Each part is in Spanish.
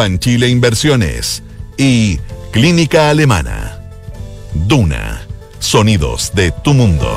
Banchile Inversiones y Clínica Alemana. Duna. Sonidos de tu mundo.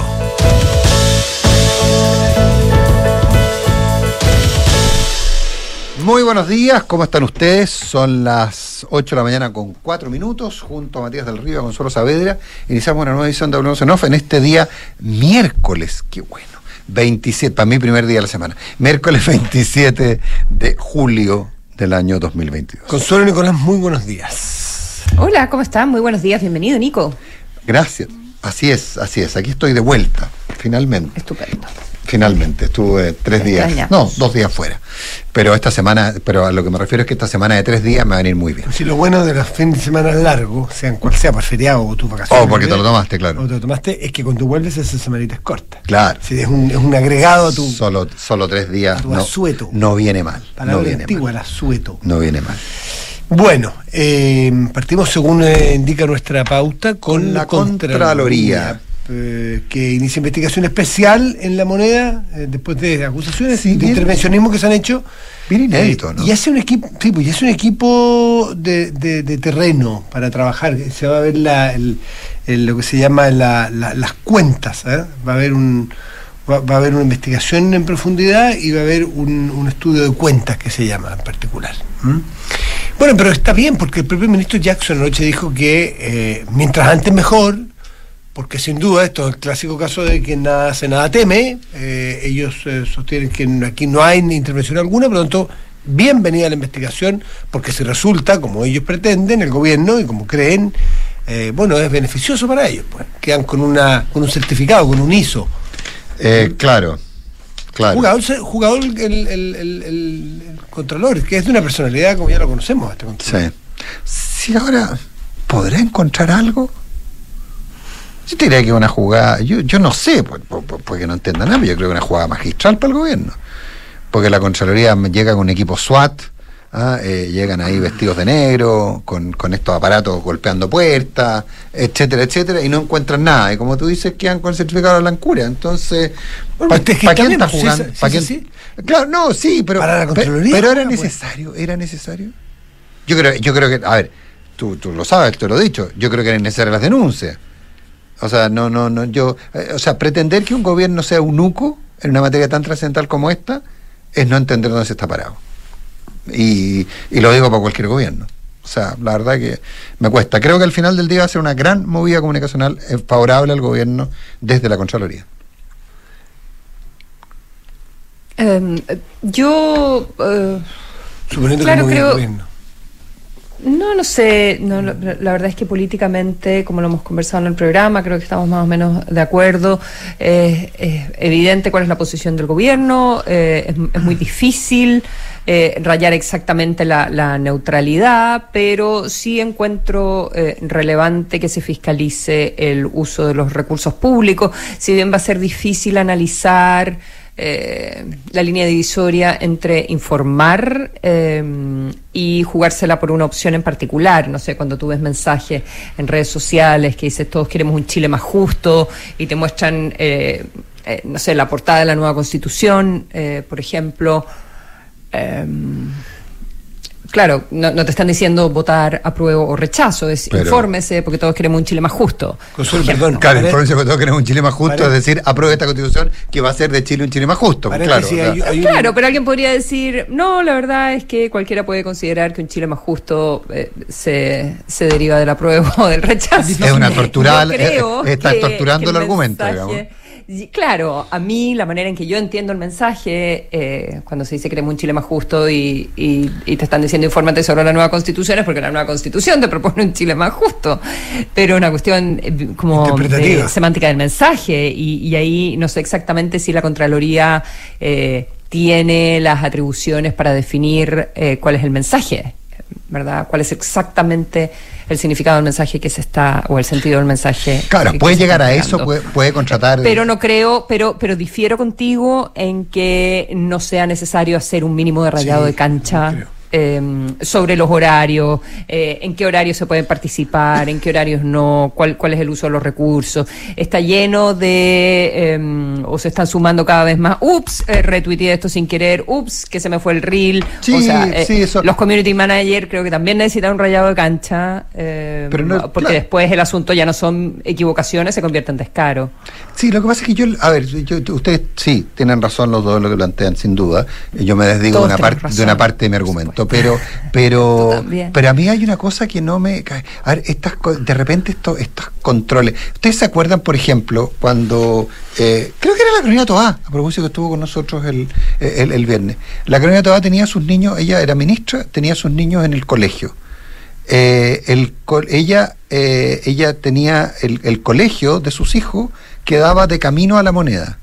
Muy buenos días, ¿cómo están ustedes? Son las 8 de la mañana con 4 minutos, junto a Matías del Río, a Consuelo Saavedra. Iniciamos una nueva edición de Hablamos en Off en este día miércoles, qué bueno, 27, para mí primer día de la semana, miércoles 27 de julio del año 2022. Consuelo Nicolás, muy buenos días. Hola, ¿cómo están? Muy buenos días, bienvenido, Nico. Gracias, así es, así es, aquí estoy de vuelta, finalmente. Estupendo. Finalmente, estuve tres Te días, extrañamos. no, dos días fuera. Pero esta semana, pero a lo que me refiero es que esta semana de tres días me va a venir muy bien. Si lo bueno de los fines de semana largos, sean cual sea, por feriado o tu vacaciones. Oh, porque te lo tomaste, claro. O te lo tomaste, es que cuando vuelves esa semanita es corta. Claro. Si es un, es un agregado a tu Solo, solo tres días. a tu No, asueto. no viene mal. palabra No viene antigua, mal. el asueto. No viene mal. Bueno, eh, partimos según eh, indica nuestra pauta con, Con la Contraloría. Eh, que inicia investigación especial en la moneda eh, después de acusaciones Sí, de bien. intervencionismo que se han hecho Bien inédito, Eh, ¿no? Y hace un equipo, sí, pues, y hace un equipo de, de- de terreno para trabajar. Se va a ver la, el- el- lo que se llama la- la- las cuentas. Va a haber un va, va a haber una investigación en profundidad y va a haber un, un estudio de cuentas que se llama en particular. Bueno, pero está bien porque el propio ministro Jackson anoche dijo que mientras antes mejor, porque sin duda esto es el clásico caso de que nada hace, nada teme. Eh, ellos eh, sostienen que aquí no hay ni intervención alguna, por lo tanto, bienvenida la investigación, porque si resulta, como ellos pretenden, el gobierno, y como creen, eh, bueno, es beneficioso para ellos. Pues. Quedan con, una, con un certificado, con un ISO. Eh, claro, claro. Jugador, jugador el, el, el- el- el Contralor, que es de una personalidad como ya lo conocemos, este Contralor. Sí. Si ahora podrá encontrar algo. Yo te diría que es una jugada, yo, yo no sé, por- porque no entienda nada, pero yo creo que es una jugada magistral para el gobierno. Porque la Contraloría llega con un equipo SWAT, ¿ah? Eh, llegan ahí vestidos de negro, con, con estos aparatos golpeando puertas, etcétera, etcétera, y no encuentran nada. Y como tú dices, quedan con el certificado de la blancura. Entonces, ¿para es que quién también, está pues, jugando? ¿Pa' es quién-. Claro, no, sí, pero, Para la pe- Contraloría, pero era pues. necesario, era necesario. Yo creo, yo creo que, a ver, tú, tú lo sabes, te lo he dicho, yo creo que eran necesarias las denuncias. O sea, no, no, no, yo, eh, o sea, pretender que un gobierno sea unuco en una materia tan trascendental como esta es no entender dónde se está parado. Y, y lo digo para cualquier gobierno. O sea, la verdad que me cuesta. Creo que al final del día va a ser una gran movida comunicacional eh, favorable al gobierno desde la Contraloría. Eh, yo. eh, Suponiendo Claro, que creo- gobierno. No, no sé. No, lo- la verdad es que políticamente, como lo hemos conversado en el programa, creo que estamos más o menos de acuerdo. Es evidente cuál es la posición del gobierno. eh, es, es muy difícil eh, rayar exactamente la, la neutralidad, pero sí encuentro eh, relevante que se fiscalice el uso de los recursos públicos. Si bien va a ser difícil analizar eh, la línea divisoria entre informar eh, y jugársela por una opción en particular. No sé, cuando tú ves mensajes en redes sociales que dices todos queremos un Chile más justo y te muestran, eh, eh, no sé, la portada de la nueva constitución, por ejemplo. Claro, no, no te están diciendo votar apruebo o rechazo, es Pero- infórmese porque todos queremos un Chile más justo. Consuelo, perdón. Claro, Pare- el provincia que todos queremos un Chile más justo, es decir, apruebe esta constitución que va a hacer de Chile un Chile más justo. claro, hay- un- Claro, pero alguien podría decir, no, la verdad es que cualquiera puede considerar que un Chile más justo eh, se, se deriva del apruebo o del rechazo. Es una tortura- Yo creo eh, eh, estás que- torturando que el argumento, mensaje- digamos. Y, Claro, a mí la manera en que yo entiendo el mensaje, eh, cuando se dice queremos un Chile más justo y, y- y te están diciendo infórmate sobre la nueva constitución, es porque la nueva constitución te propone un Chile más justo. Pero una cuestión eh, como de semántica del mensaje y, y ahí no sé exactamente si la Contraloría eh, tiene las atribuciones para definir eh, cuál es el mensaje. ¿verdad? ¿Cuál es exactamente el significado del mensaje que se está, o el sentido del mensaje? Claro, puede llegar a eso, puede, contratar. Pero no creo, pero, pero difiero contigo en que no sea necesario hacer un mínimo de rayado de cancha. Em, sobre los horarios, eh, en qué horarios se pueden participar, en qué horarios no, cuál, cuál es el uso de los recursos. Está lleno de, em, o se están sumando cada vez más, ups, eh, retuiteé esto sin querer, ups, que se me fue el reel. o sea, eh, los community managers creo que también necesitan un rayado de cancha, em, porque después el asunto ya no son equivocaciones, se convierte en descaro. Sí, lo que pasa es que yo, a ver, ustedes sí tienen razón los dos lo que plantean, sin duda. Yo me desdigo de una, parte de una parte de mi argumento pero pero pero a mí hay una cosa que no me a ver, estas de repente estos estos controles. ¿Ustedes se acuerdan, por ejemplo, cuando eh, creo que era la Carolina Toá, a propósito que estuvo con nosotros el, el, viernes. La Carolina Toá tenía sus niños, ella era ministra, tenía sus niños en el colegio. Eh, el, ella, eh, ella tenía el, el colegio de sus hijos quedaba de camino a la moneda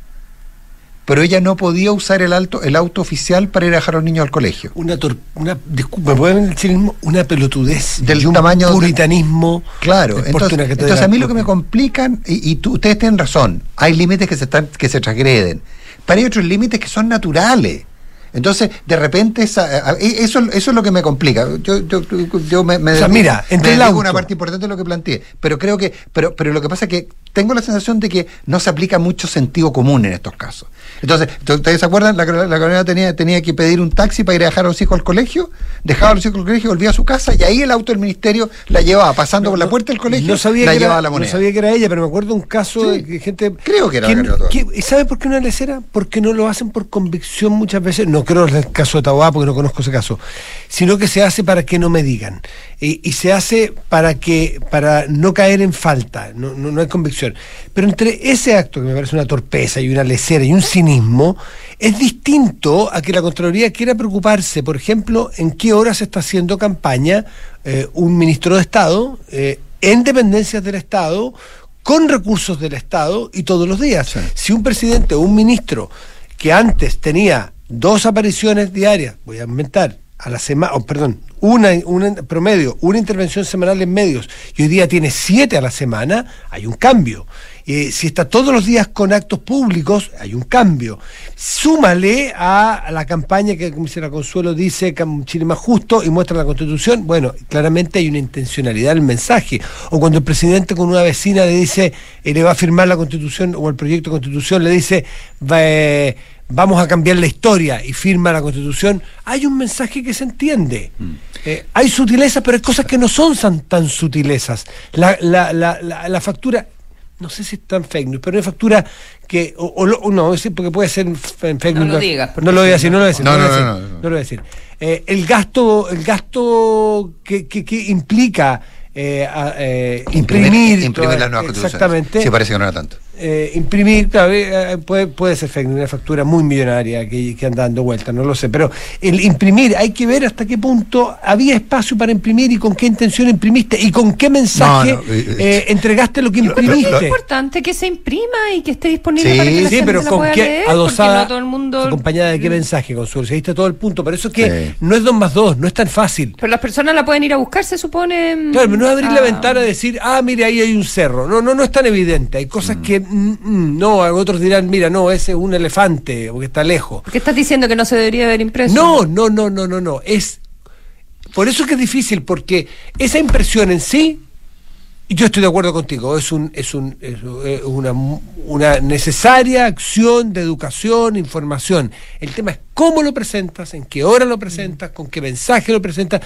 pero ella no podía usar el, alto, el auto oficial para ir a dejar a los niños al colegio. Una, una disculpa, ¿pueden decir una pelotudez del tamaño puritanismo. claro, entonces, a mí lo que me complican, y, ustedes tienen razón, hay límites que se, están, que se transgreden, pero hay otros límites que son naturales. Entonces, de repente, esa, e, eso, eso es lo que me complica. Yo, yo, yo me, me, o sea, mira, entre me una parte importante de lo que planteé, pero creo que, pero, pero lo que pasa es que tengo la sensación de que no se aplica mucho sentido común en estos casos. Entonces, ¿ustedes se acuerdan? La, la, tenía, tenía que pedir un taxi para ir a dejar a los hijos al colegio, dejaba a los hijos al colegio, volvía a su casa y ahí el auto del ministerio la llevaba pasando por la puerta del colegio, no sabía la llevaba a la moneda. No sabía que era ella, pero me acuerdo un caso de gente. Creo que era ¿Y sabe por qué no es lecera? Porque no lo hacen por convicción muchas veces. No creo en el caso de Taboá porque no conozco ese caso, sino que se hace para que no me digan. Y, se hace para que para no caer en falta, no, no, no hay convicción. Pero entre ese acto que me parece una torpeza y una lecera y un cinismo, es distinto a que la Contraloría quiera preocuparse, por ejemplo, en qué horas está haciendo campaña eh, un ministro de Estado eh, en dependencias del Estado, con recursos del Estado y todos los días. Si un presidente o un ministro que antes tenía dos apariciones diarias, voy a inventar, a la semana, oh, perdón, una, promedio, una intervención semanal en medios, y hoy día tiene siete a la semana, hay un cambio. Eh, si está todos los días con actos públicos, hay un cambio. Súmale a, la campaña que la Consuelo dice Chile más justo y muestra la Constitución, bueno, claramente hay una intencionalidad en el mensaje. O cuando el presidente con una vecina le dice, eh, le va a firmar la Constitución o el proyecto de Constitución, le dice, eh, vamos a cambiar la historia y firma la Constitución, hay un mensaje que se entiende. Mm. hay sutilezas, pero hay cosas que no son tan, sutilezas. La, la, la, la, factura no sé si es tan fake news, pero una factura que, o, o, no, porque puede ser fake news. No lo digas. No lo voy a decir, no lo voy a decir. No, no, no, no, lo voy a decir. Eh, el gasto, el gasto que, que, que implica eh, eh, imprimir, imprimir, las nuevas Exactamente. Sí, parece que no era tanto. Eh, imprimir, claro, eh, puede, puede ser una factura muy millonaria que, que, anda dando vueltas, no lo sé, pero el imprimir, hay que ver hasta qué punto había espacio para imprimir y con qué intención imprimiste y con qué mensaje eh, entregaste lo que imprimiste. Es importante que se imprima y que esté disponible para que la sí, pero con qué adosada, todo el mundo... acompañada de qué mensaje, Consuelo, se diste todo el punto, pero eso es que no es dos más dos, no es tan fácil. Pero las personas la pueden ir a buscar, se supone. Claro, pero no es abrir la ah. ventana y decir, ah, mire, ahí hay un cerro. No, no, no es tan evidente. Hay cosas mm. que Mm, mm, no, otros dirán, mira, no, ese es un elefante, porque está lejos. ¿Qué estás diciendo que no se debería haber impreso? No, no, no, no, no, no. Es, por eso es que es difícil, porque esa impresión en sí, yo estoy de acuerdo contigo, es, un, es, un, una, una necesaria acción de educación, información. El tema es cómo lo presentas, en qué hora lo presentas, con qué mensaje lo presentas.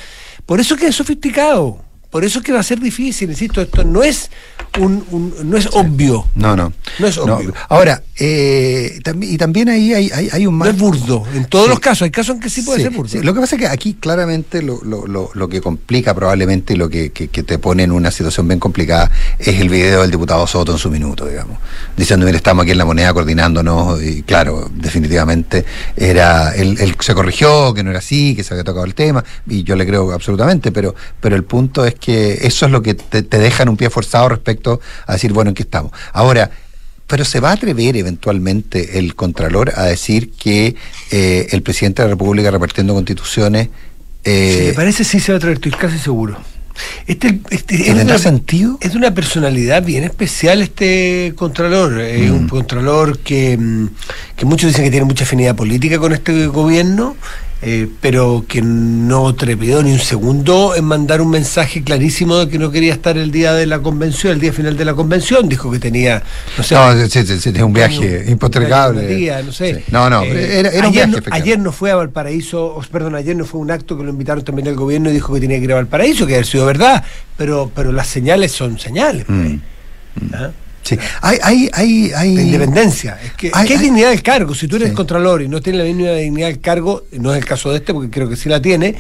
Por eso es que es sofisticado. Por eso es que va a ser difícil, insisto, esto no es un, no es obvio. No, no. No es obvio. Ahora, eh, y también ahí hay, hay, un más. No es burdo. En todos los casos, hay casos en que sí puede ser burdo. Lo que pasa es que aquí claramente lo, lo, lo, lo que complica probablemente y lo que, que, te pone en una situación bien complicada es el video del diputado Soto en su minuto, digamos. Diciendo, mira, estamos aquí en la moneda coordinándonos y claro, definitivamente era. Él, él se corrigió, que no era así, que se había tocado el tema y yo le creo absolutamente, pero, pero el punto es que que eso es lo que te, te deja en un pie forzado respecto a decir, bueno, ¿en qué estamos? Ahora, pero se va a atrever eventualmente el Contralor a decir que eh, el presidente de la República repartiendo constituciones Eh, si le parece, sí se va a traer, estoy casi seguro. Este, este, es, ¿Tendrá una, sentido? es de una personalidad bien especial este Contralor. Es un Contralor que, mm, que muchos dicen que tiene mucha afinidad política con este gobierno, eh, pero que no trepidó ni un segundo en mandar un mensaje clarísimo de que no quería estar el día de la convención, el día final de la convención. Dijo que tenía, no sé, no, es un viaje impostergable. día, no sé. Sí. No, no, Eh, pero era, era un ayer, viaje. no, ayer no fue a Valparaíso, perdón, ayer no fue un acto que lo invitaron también al gobierno y dijo que tenía que ir a Valparaíso, que haber sido verdad, pero, pero las señales son señales. pues. Mm. ¿Ah? Sí. Hay, hay, hay, hay... De independencia. Es que, Hay- ¿qué hay- dignidad del cargo? Si tú eres Sí. contralor y no tienes la misma dignidad del cargo, no es el caso de este, porque creo que sí la tiene,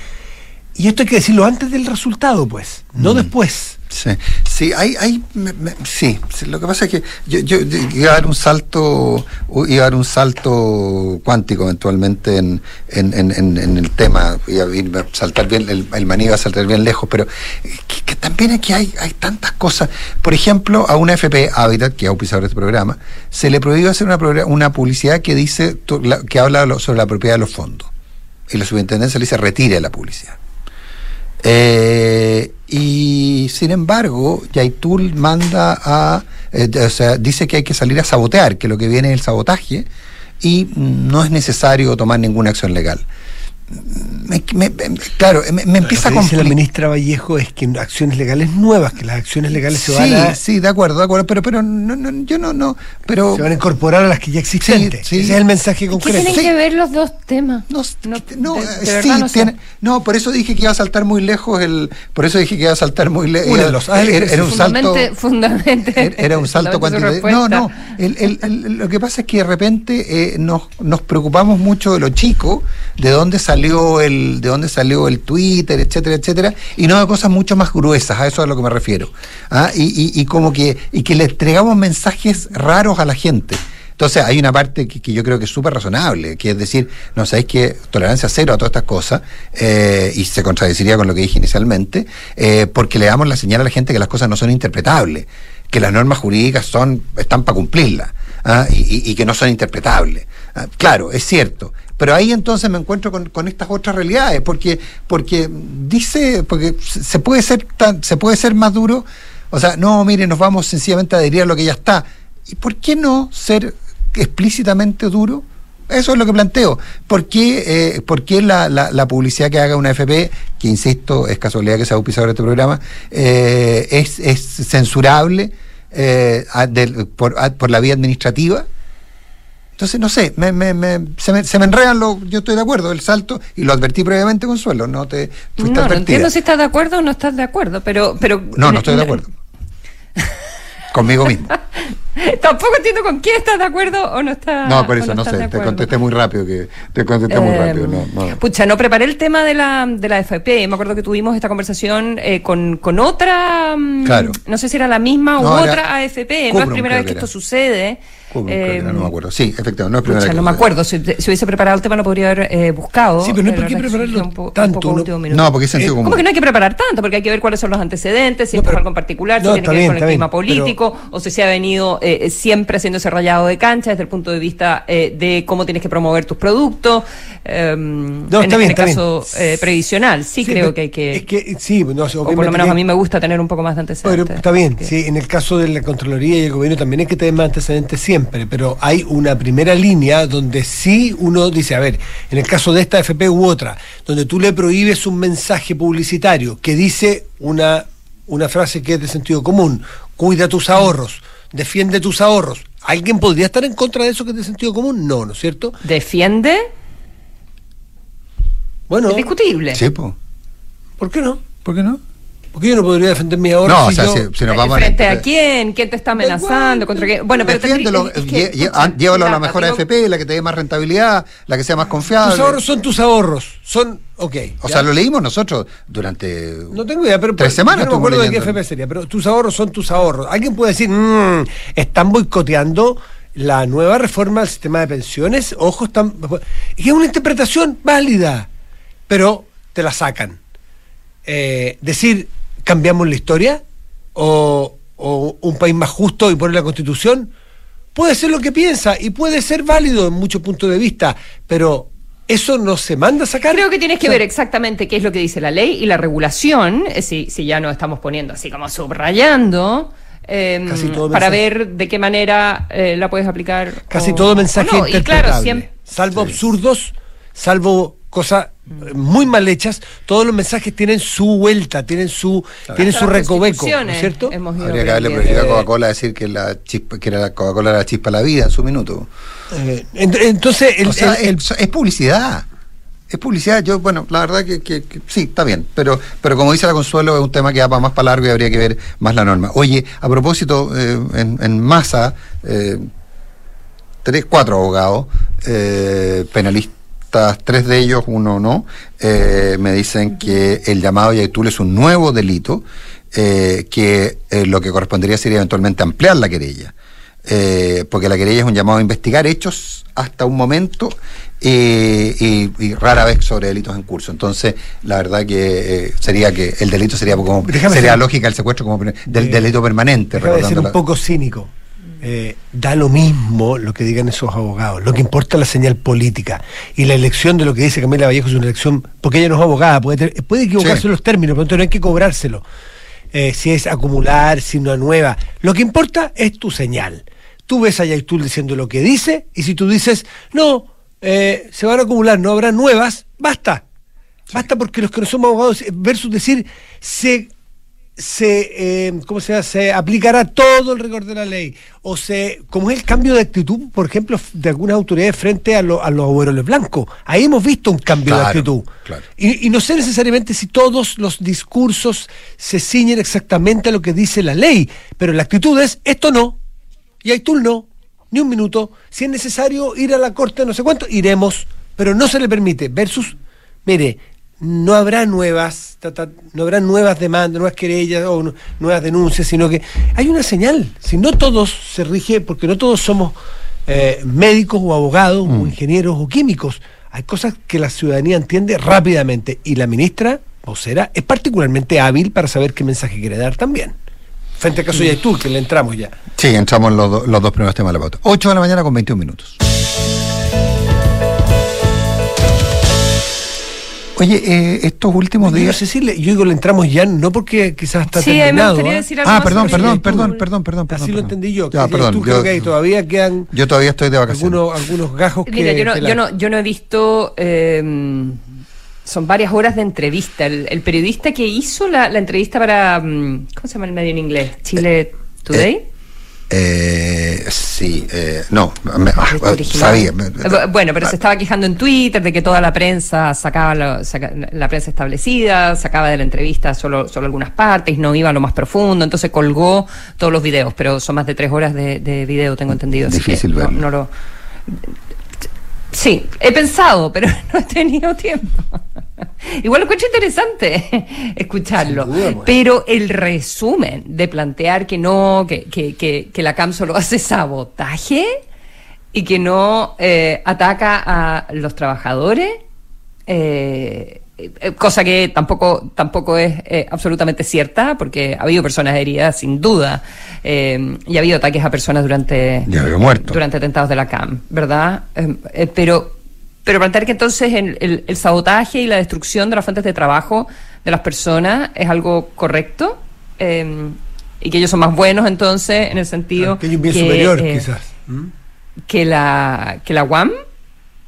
y esto hay que decirlo antes del resultado, pues, no Mm. después. Sí, sí, hay, hay, me- me- sí, lo que pasa es que yo, yo iba a dar un salto, iba a dar un salto cuántico eventualmente en, en, en, en- el tema, iba a saltar bien, el, el maní iba a saltar bien lejos, pero que, que también aquí hay, hay tantas cosas. Por ejemplo, a una FP Habitat, que es auspiciador de este programa, se le prohíbe hacer una, una publicidad que dice, que habla sobre la propiedad de los fondos. Y la superintendencia le dice retire la publicidad. Eh, y sin embargo, Yaitul manda a. eh, o sea, dice que hay que salir a sabotear, que lo que viene es el sabotaje, y no es necesario tomar ninguna acción legal. Me- me- me- claro, me, me empieza a Lo que dice la ministra Vallejo es que acciones legales nuevas, que las acciones legales se van Sí, a, sí, de acuerdo, de acuerdo, pero, pero no, no, yo no, no, pero se van a incorporar a las que ya existentes. Sí, sí. Ese es el mensaje ¿Qué concreto. tienen Sí. que ver los dos temas? No, No, no, de- eh, de sí, no tiene- no, por eso dije que iba a saltar muy lejos el, por eso dije que iba a saltar muy lejos. Haz el Era, era un salto, Fundamente, era un salto cuantitativo. No, no, el- el- el- lo que pasa es que de repente eh, nos, nos preocupamos mucho de lo chico, de dónde salió el, de dónde salió el Twitter, etcétera, etcétera, y no de cosas mucho más gruesas, a eso es a lo que me refiero. ¿ah? Y, y- y como que, y que le entregamos mensajes raros a la gente. Entonces hay una parte que, que yo creo que es súper razonable, que es decir, no sabéis que tolerancia cero a todas estas cosas, eh, y se contradeciría con lo que dije inicialmente, eh, porque le damos la señal a la gente que las cosas no son interpretables, que las normas jurídicas son, están para cumplirlas, ¿ah? y, y- y que no son interpretables. Ah, claro, es cierto. Pero ahí entonces me encuentro con, con estas otras realidades, porque, porque dice, porque se puede ser tan, se puede ser más duro, o sea, no, mire, nos vamos sencillamente a adherir a lo que ya está. ¿Y por qué no ser explícitamente duro? Eso es lo que planteo. ¿Por qué, eh, por qué la, la- la publicidad que haga una FP, que insisto, es casualidad que sea auspiciador de este programa, eh, es, es censurable eh, por, por la vía administrativa? Entonces, no sé, me, me- me- se, me, se me enredan los. Yo estoy de acuerdo, el salto, y lo advertí previamente, Consuelo, no te fuiste No, no entiendo si estás de acuerdo o no estás de acuerdo, pero... pero No, no estoy de acuerdo. Conmigo mismo. Tampoco entiendo con quién estás de acuerdo o no estás No, por eso no, sé, te contesté muy rápido, que te contesté muy Eh, rápido. No, no. Pucha, no preparé el tema de la, de la FP. Me acuerdo que tuvimos esta conversación eh, con, con otra, mm, Claro. no sé si era la misma No, u otra AFP. no Cubrum, es primera vez que que esto sucede. No me Eh, acuerdo. Sí, efectivamente, no es primera no me acuerdo. Si, si hubiese preparado el tema, lo podría haber eh, buscado. Sí, pero no hay por qué prepararlo un po- un tanto, poco ¿no? último minuto. No, porque es sentido Eh, común. ¿Cómo que no hay que preparar tanto? Porque hay que ver cuáles son los antecedentes, si No, esto es pero- algo en particular, si no, tiene está que ver con el está bien, clima político, o si se ha venido eh, siempre haciendo ese rayado de cancha desde el punto de vista eh, de cómo tienes que promover tus productos. eh, en, está en bien, este está bien. caso eh, previsional. Sí, creo pero que hay que. Es que sí, no, o por lo menos a mí me gusta tener un poco más de Pero antecedentes. está bien, sí, en el caso de la Contraloría y el gobierno también hay que tener más antecedentes siempre, pero hay una primera línea donde sí uno dice, a ver, en el caso de esta FP u otra, donde tú le prohíbes un mensaje publicitario que dice una, una frase que es de sentido común, cuida tus ahorros, defiende tus ahorros. ¿Alguien podría estar en contra de eso que es de sentido común? No, ¿no es cierto? Defiende. Bueno, Es discutible. Sí, po. ¿por qué no? ¿por qué no? Porque yo no podría defender mis ahorros. No, o si sea, yo- si, si nos vamos ¿Frente a. a quién? ¿Quién te está amenazando? ¿Contra qué? Bueno, pero Defiéndelo, es que, llévalo a la mejor tengo- AFP, la que te dé más rentabilidad, la que sea más confiable. Tus ahorros son tus ahorros. Son, ok. O ya. sea, lo leímos nosotros durante. No tengo idea, pero Tres semanas yo no me acuerdo de qué leyendo. FP sería, pero tus ahorros son tus ahorros. Alguien puede decir, "Mm, están boicoteando la nueva reforma del sistema de pensiones. Ojo, están. Y es una interpretación válida, pero te la sacan. Eh, decir, cambiamos la historia o, o un país más justo y poner la constitución, puede ser lo que piensa y puede ser válido en muchos puntos de vista, pero eso no se manda a sacar. Creo que tienes que ver exactamente qué es lo que dice la ley y la regulación, eh, si, si ya no estamos poniendo así como subrayando. Eh, para ver de qué manera eh, la puedes aplicar. Casi todo mensaje interpretable, salvo absurdos, salvo cosas muy mal hechas, todos los mensajes tienen su vuelta, tienen su tienen su recoveco, ¿no es cierto? Habría que haberle prohibido a Coca-Cola decir que la chispa, que la Coca-Cola era la chispa la vida en su minuto. Eh, entonces, es, publicidad. Es publicidad, yo, bueno, la verdad que, sí, está bien, pero, pero como dice la Consuelo, es un tema que va más para largo y habría que ver más la norma. Oye, a propósito, eh, en, masa, eh, tres, cuatro abogados, penalistas, tres de ellos, uno no, me dicen que el llamado Yaitul es un nuevo delito, que lo que correspondería sería eventualmente ampliar la querella. Eh, porque la querella es un llamado a investigar hechos hasta un momento eh, y, rara vez sobre delitos en curso. Entonces, la verdad que eh, sería que el delito sería como sería lógica el secuestro como del delito permanente. Déjame ser un poco cínico. Da lo mismo lo que digan esos abogados. Lo que importa es la señal política. Y la elección de lo que dice Camila Vallejo es una elección, porque ella no es abogada, puede, puede equivocarse en los términos, pero no hay que cobrárselo. si es acumular, si no nueva. Lo que importa es tu señal. Tú ves a Yaitul diciendo lo que dice, y si tú dices, no, eh, se van a acumular, no habrá nuevas, basta. Basta porque los que no somos abogados, eh, versus decir, se, se eh, ¿cómo se aplicará todo el rigor de la ley. O se, como es el cambio de actitud, por ejemplo, de algunas autoridades frente a, a los abuelos blancos. Ahí hemos visto un cambio de actitud. Y, y, no sé necesariamente si todos los discursos se ciñen exactamente a lo que dice la ley, pero la actitud es, esto no, y Aitul no, ni un minuto. Si es necesario ir a la corte, no sé cuánto, iremos, pero no se le permite. Versus, mire, no habrá nuevas, no habrá nuevas demandas, nuevas querellas o nuevas denuncias, sino que hay una señal. Si no todos se rige, porque no todos somos eh, médicos o abogados o mm. ingenieros o químicos, hay cosas que la ciudadanía entiende rápidamente y la ministra vocera es particularmente hábil para saber qué mensaje quiere dar también. Frente a caso de tú, que le entramos ya. Sí, entramos en los, los dos primeros temas de la pauta. 8 de la mañana con 21 minutos. Oye, eh, estos últimos días. Cecilia, yo digo, le entramos ya, no porque quizás está sí, terminado. Me ¿ah? decir algo ah, perdón, perdón, perdón, perdón, perdón, Así lo entendí yo. Ya, perdón. Tú creo que hay, todavía quedan. Yo todavía estoy de vacaciones. Algunos, algunos gajos Mira, que. Yo no, yo no, yo no he visto. Eh, son varias horas de entrevista. El, periodista que hizo la, entrevista para, mm, ¿cómo se llama el medio en inglés? Chile Today. Eh, sí, eh, no, ah, sabía. Eh, bueno, pero se estaba quejando en Twitter de que toda la prensa sacaba la, prensa establecida, sacaba de la entrevista solo, solo algunas partes, no iba a lo más profundo, entonces colgó todos los videos, pero son más de tres horas de, de video, tengo entendido. Difícil verlo. no lo, Sí, he pensado, pero no he tenido tiempo. Igual lo encuentro interesante escucharlo. Pues. Pero el resumen de plantear que no, que, que, que, la CAM solo hace sabotaje y que no eh, ataca a los trabajadores, eh, eh, cosa que tampoco, tampoco es eh, absolutamente cierta, porque ha habido personas heridas, sin duda, eh, y ha habido ataques a personas durante, durante atentados de la CAM, ¿verdad? pero, pero plantear que entonces el, el, sabotaje y la destrucción de las fuentes de trabajo de las personas es algo correcto, y que ellos son más buenos entonces, en el sentido... que hay un bien superior, quizás. Que la, que la UAM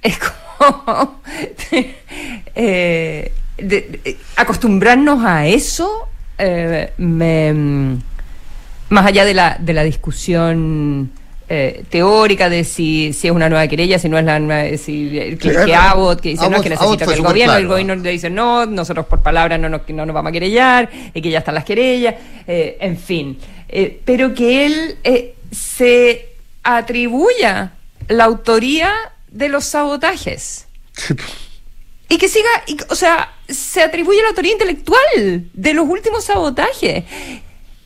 es como Eh, acostumbrarnos a eso, eh, más allá de la, de la discusión eh, teórica de si, si es una nueva querella, si no es la nueva, si, que, que Abbott, que dice no, que necesita que el gobierno, el gobierno le dice no, nosotros por palabra no nos, no nos vamos a querellar, y que ya están las querellas, en fin. pero que él se atribuya la autoría de los sabotajes. Y que siga, o sea, se atribuye la autoría intelectual de los últimos sabotajes.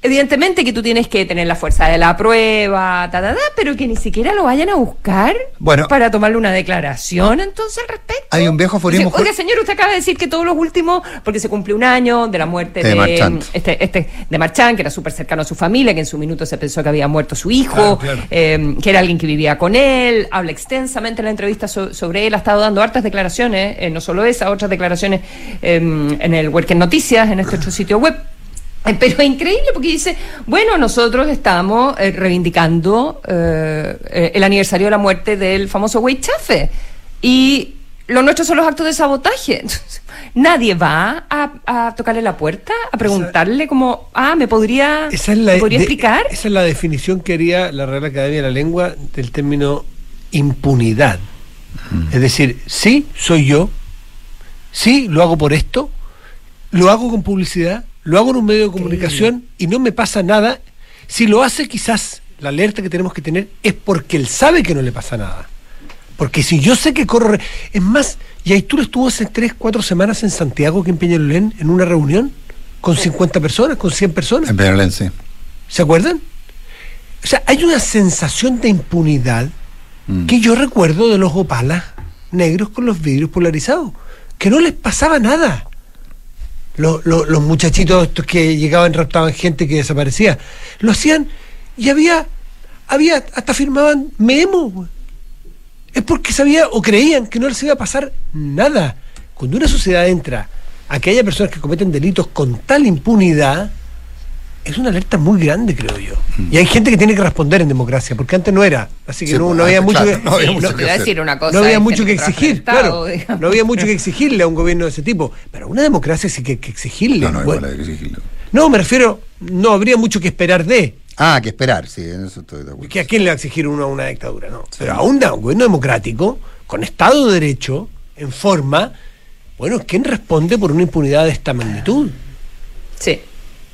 Evidentemente que tú tienes que tener la fuerza de la prueba, ta, ta, ta, pero que ni siquiera lo vayan a buscar Bueno. para tomarle una declaración entonces al respecto. Hay un viejo aforismo Oiga, señor, usted acaba de decir que todos los últimos, porque se cumple un año de la muerte De de, Marchand. este, este, de Marchand, que era súper cercano a su familia, que en su minuto se pensó que había muerto su hijo, Claro, claro. eh, que era alguien que vivía con él, habla extensamente en la entrevista so- sobre él, ha estado dando hartas declaraciones, eh, no solo esa, otras declaraciones eh, en el Work en Noticias, en este otro sitio web. Pero es increíble porque dice, bueno, nosotros estamos eh, reivindicando eh, eh, el aniversario de la muerte del famoso Wade Chafe y lo nuestro son los actos de sabotaje. Entonces, nadie va a, a tocarle la puerta, a preguntarle como, ah, ¿me podría, Esa es la, ¿me podría de- explicar? esa es la definición que haría la Real Academia de la Lengua del término impunidad. Es decir, sí, soy yo, sí, lo hago por esto, lo hago con publicidad, lo hago en un medio de comunicación y no me pasa nada. Si lo hace, quizás la alerta que tenemos que tener es porque él sabe que no le pasa nada. Porque si yo sé que corro... Es más, y Aitur estuvo hace 3, 4 semanas en Santiago, que en Peñalolén, en una reunión, con 50 personas, con 100 personas. En Peñalolén, sí. ¿Se acuerdan? O sea, hay una sensación de impunidad Mm. que yo recuerdo de los opalas negros con los vidrios polarizados, que no les pasaba nada. Los, los- los muchachitos estos que llegaban, raptaban gente que desaparecía, lo hacían y había, había, hasta firmaban güey. Es porque sabía o creían que no les iba a pasar nada. Cuando una sociedad entra a que haya personas que cometen delitos con tal impunidad, es una alerta muy grande, creo yo. Y hay gente que tiene que responder en democracia, porque antes no era. Así que Sí, no, pues, no había mucho claro, que, no había mucho que decir una cosa. no había hay mucho que exigir, Estado, claro. digamos. No había mucho que exigirle a un gobierno de ese tipo. Pero a una democracia sí que hay que exigirle. No, no, Bueno, igual hay que exigirlo. no, me refiero, no habría mucho que esperar de. Ah, que esperar, sí, en eso estoy de acuerdo. Que ¿A quién le va a exigir uno a una dictadura? No. Pero a un, a un gobierno democrático, con Estado de Derecho, en forma, bueno, ¿quién responde por una impunidad de esta magnitud? Sí.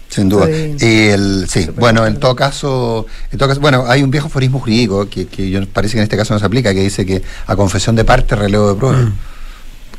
Sin duda. Y el, sí, bueno, en todo caso, en todo caso, bueno, hay un viejo aforismo jurídico que, que yo, parece que en este caso no se aplica, que dice que a confesión de parte, relevo de prueba.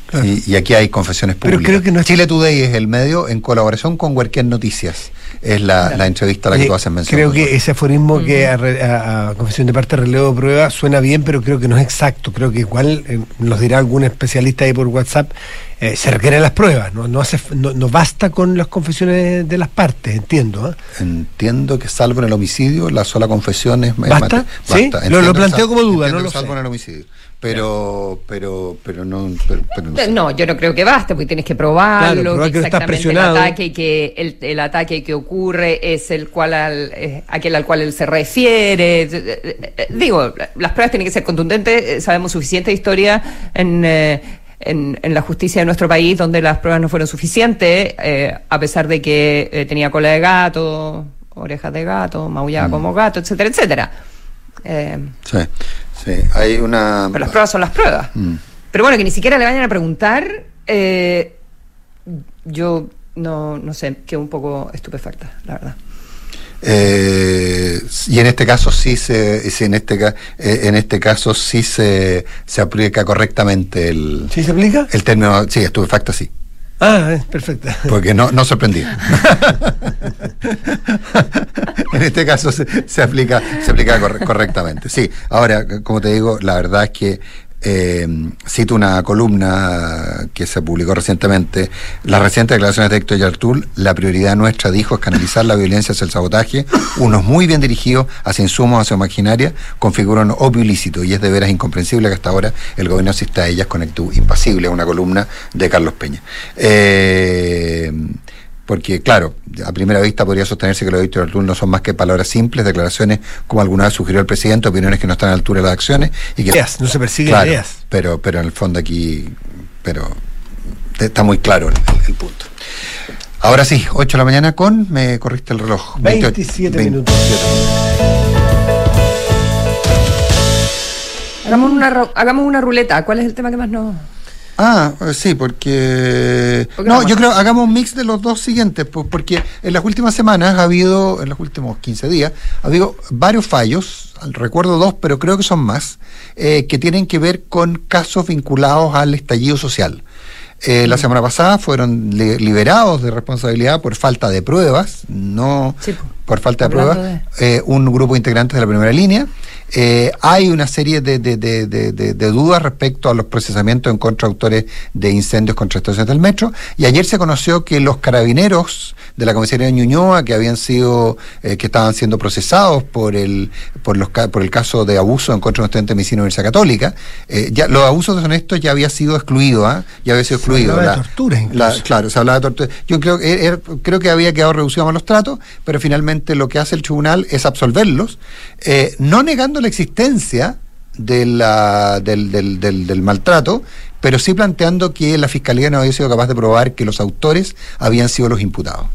Claro. Y, y aquí hay confesiones Mm. Pero públicas. creo que no es- Chile Today es el medio en colaboración con Huerquén Noticias. Es la, la entrevista a la que Eh, tú haces mención. Creo que ese aforismo que a, re- a- a confesión de parte relevo de prueba suena bien, pero creo que no es exacto. Creo que igual eh, nos dirá algún especialista ahí por WhatsApp, eh, se requieren las pruebas, no, no, hace, no, no basta con las confesiones de las partes, entiendo. ¿eh? Entiendo que salvo en el homicidio, la sola confesión es... es ¿Basta? ¿Sí? Lo- lo planteo como duda, entiendo no lo salvo sé. en el homicidio. Pero, pero, pero no... Pero, pero no sé. No, yo no creo que baste, porque tienes que probarlo, Claro, probar que exactamente presionado. el ataque que el, el ataque que ocurre es el cual al, eh, aquel al cual él se refiere. Eh, eh, eh, Digo, las pruebas tienen que ser contundentes, sabemos suficiente historia en, eh, en, en la justicia de nuestro país donde las pruebas no fueron suficientes, eh, a pesar de que eh, tenía cola de gato, orejas de gato, maullaba como gato, etcétera, etcétera. Eh, Sí, sí. Hay una... pero las pruebas son las pruebas. Mm. Pero bueno, que ni siquiera le vayan a preguntar, eh, yo no, no sé, quedo un poco estupefacta, la verdad. Eh, y en este caso sí se, sí, en este ca- eh, en este caso sí se, se aplica correctamente el, ¿Sí se aplica? el término, sí, estupefacto sí, Ah, es perfecto. porque no, no sorprendido. en este caso se, se aplica, se aplica corre- correctamente. Sí, ahora, como te digo, la verdad es que eh, cito una columna que se publicó recientemente, las recientes declaraciones de Héctor Yartul, la prioridad nuestra, dijo, es canalizar la violencia hacia el sabotaje, unos muy bien dirigidos hacia insumos, hacia maquinaria, configuran obvio ilícito y es de veras incomprensible que hasta ahora el gobierno asista a ellas con actitud impasible, una columna de Carlos Peña. Eh, porque, claro, a primera vista podría sostenerse que los dichos del no son más que palabras simples, declaraciones como alguna vez sugirió el presidente, opiniones que no están a la altura de las acciones y que Ideas, no se persiguen Claro, ideas. Pero, pero en el fondo aquí, pero está muy claro el, el punto. Ahora sí, 8 de la mañana con, me corriste el reloj. 27 minutos. Hagamos una, ro- hagamos una ruleta. ¿Cuál es el tema que más nos.? Ah, eh, sí, porque... ¿Por qué No, yo creo, hagamos un mix de los dos siguientes, pues, porque en las últimas semanas ha habido, en los últimos 15 días, ha habido varios fallos, recuerdo dos, pero creo que son más, eh, que tienen que ver con casos vinculados al estallido social. Eh, La semana pasada fueron li- liberados de responsabilidad por falta de pruebas, no Sí. Por falta de pruebas, eh, un grupo de integrantes de la primera línea. Eh, hay una serie de, de- de- de- de- de dudas respecto a los procesamientos en contra de autores de incendios contra estaciones del metro. Y ayer se conoció que los carabineros de la comisaría de Ñuñoa, que habían sido, eh, que estaban siendo procesados por el, por los, ca- por el caso de abuso en contra de un estudiante de medicina de la Universidad Católica, eh, ya los abusos deshonestos ya había sido excluido, ¿ah? ya había sido Se excluido. hablaba de tortura incluso. la- claro, se hablaba de tortura. Yo creo creo que había quedado reducido a malos tratos, pero finalmente lo que hace el tribunal es absolverlos, eh, no negando la existencia de la- del, del- del- del maltrato, pero sí planteando que la fiscalía no había sido capaz de probar que los autores habían sido los imputados.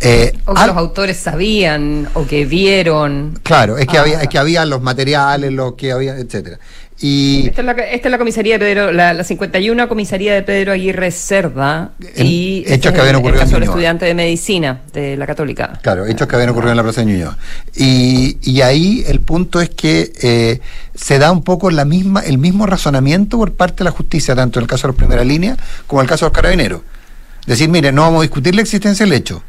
Eh, O que al- los autores sabían o que vieron. claro, es que Ah. había, es que había los materiales, lo que había, etcétera. Y Esta es, la, esta es la comisaría de Pedro, la, la 51 comisaría de Pedro Aguirre Cerda En y hechos este que habían el- ocurrido en el caso del estudiante de medicina de la Católica. Claro, hechos que habían ocurrido en la Plaza de Ñuñoa. Y, y ahí el punto es que eh, se da un poco la misma, el mismo razonamiento por parte de la justicia, tanto en el caso de los primera línea como en el caso de los carabineros. Decir, mire, no vamos a discutir la existencia del hecho,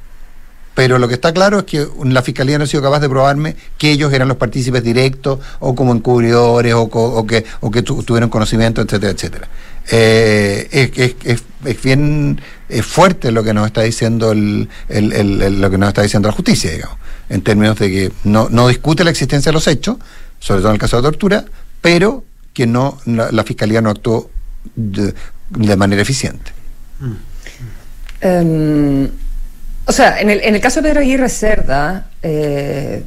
pero lo que está claro es que la fiscalía no ha sido capaz de probarme que ellos eran los partícipes directos o como encubridores o, co- o que, o que tu- tuvieron conocimiento, etcétera, etcétera. Eh, es, es- es- es bien es fuerte lo que nos está diciendo el, el- el- el- lo que nos está diciendo la justicia, digamos, en términos de que no, no discute la existencia de los hechos, sobre todo en el caso de tortura, pero que no la, la fiscalía no actuó de, de manera eficiente. Em, o sea, en el, en el caso de Pedro Aguirre Cerda, eh,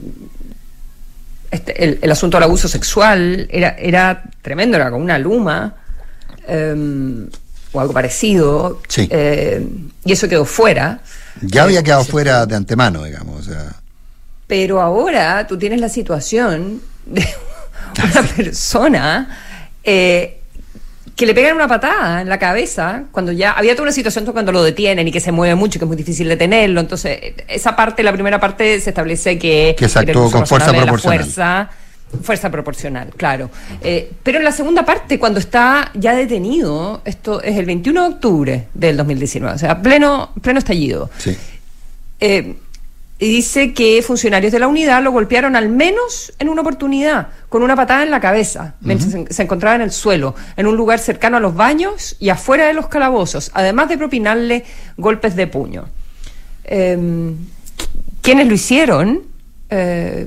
este, el, el asunto del abuso sexual era, era tremendo, era como una luma em, o algo parecido. Sí. eh, y eso quedó fuera. Ya había Eh, quedado fuera de antemano, digamos. O sea, Pero ahora tú tienes la situación de una persona eh, que le pegan una patada en la cabeza cuando ya había toda una situación cuando lo detienen y que se mueve mucho, que es muy difícil detenerlo. Entonces, esa parte, la primera parte, se establece que. Que se actuó con fuerza la proporcional. fuerza, fuerza proporcional, claro. Eh, pero en la segunda parte, cuando está ya detenido, esto es el 21 de octubre del 2019, o sea, pleno, pleno estallido. sí. Eh, y dice que funcionarios de la unidad lo golpearon al menos en una oportunidad, con una patada en la cabeza, mientras se, se encontraba en el suelo, en un lugar cercano a los baños y afuera de los calabozos, además de propinarle golpes de puño. Eh, quienes lo hicieron, eh,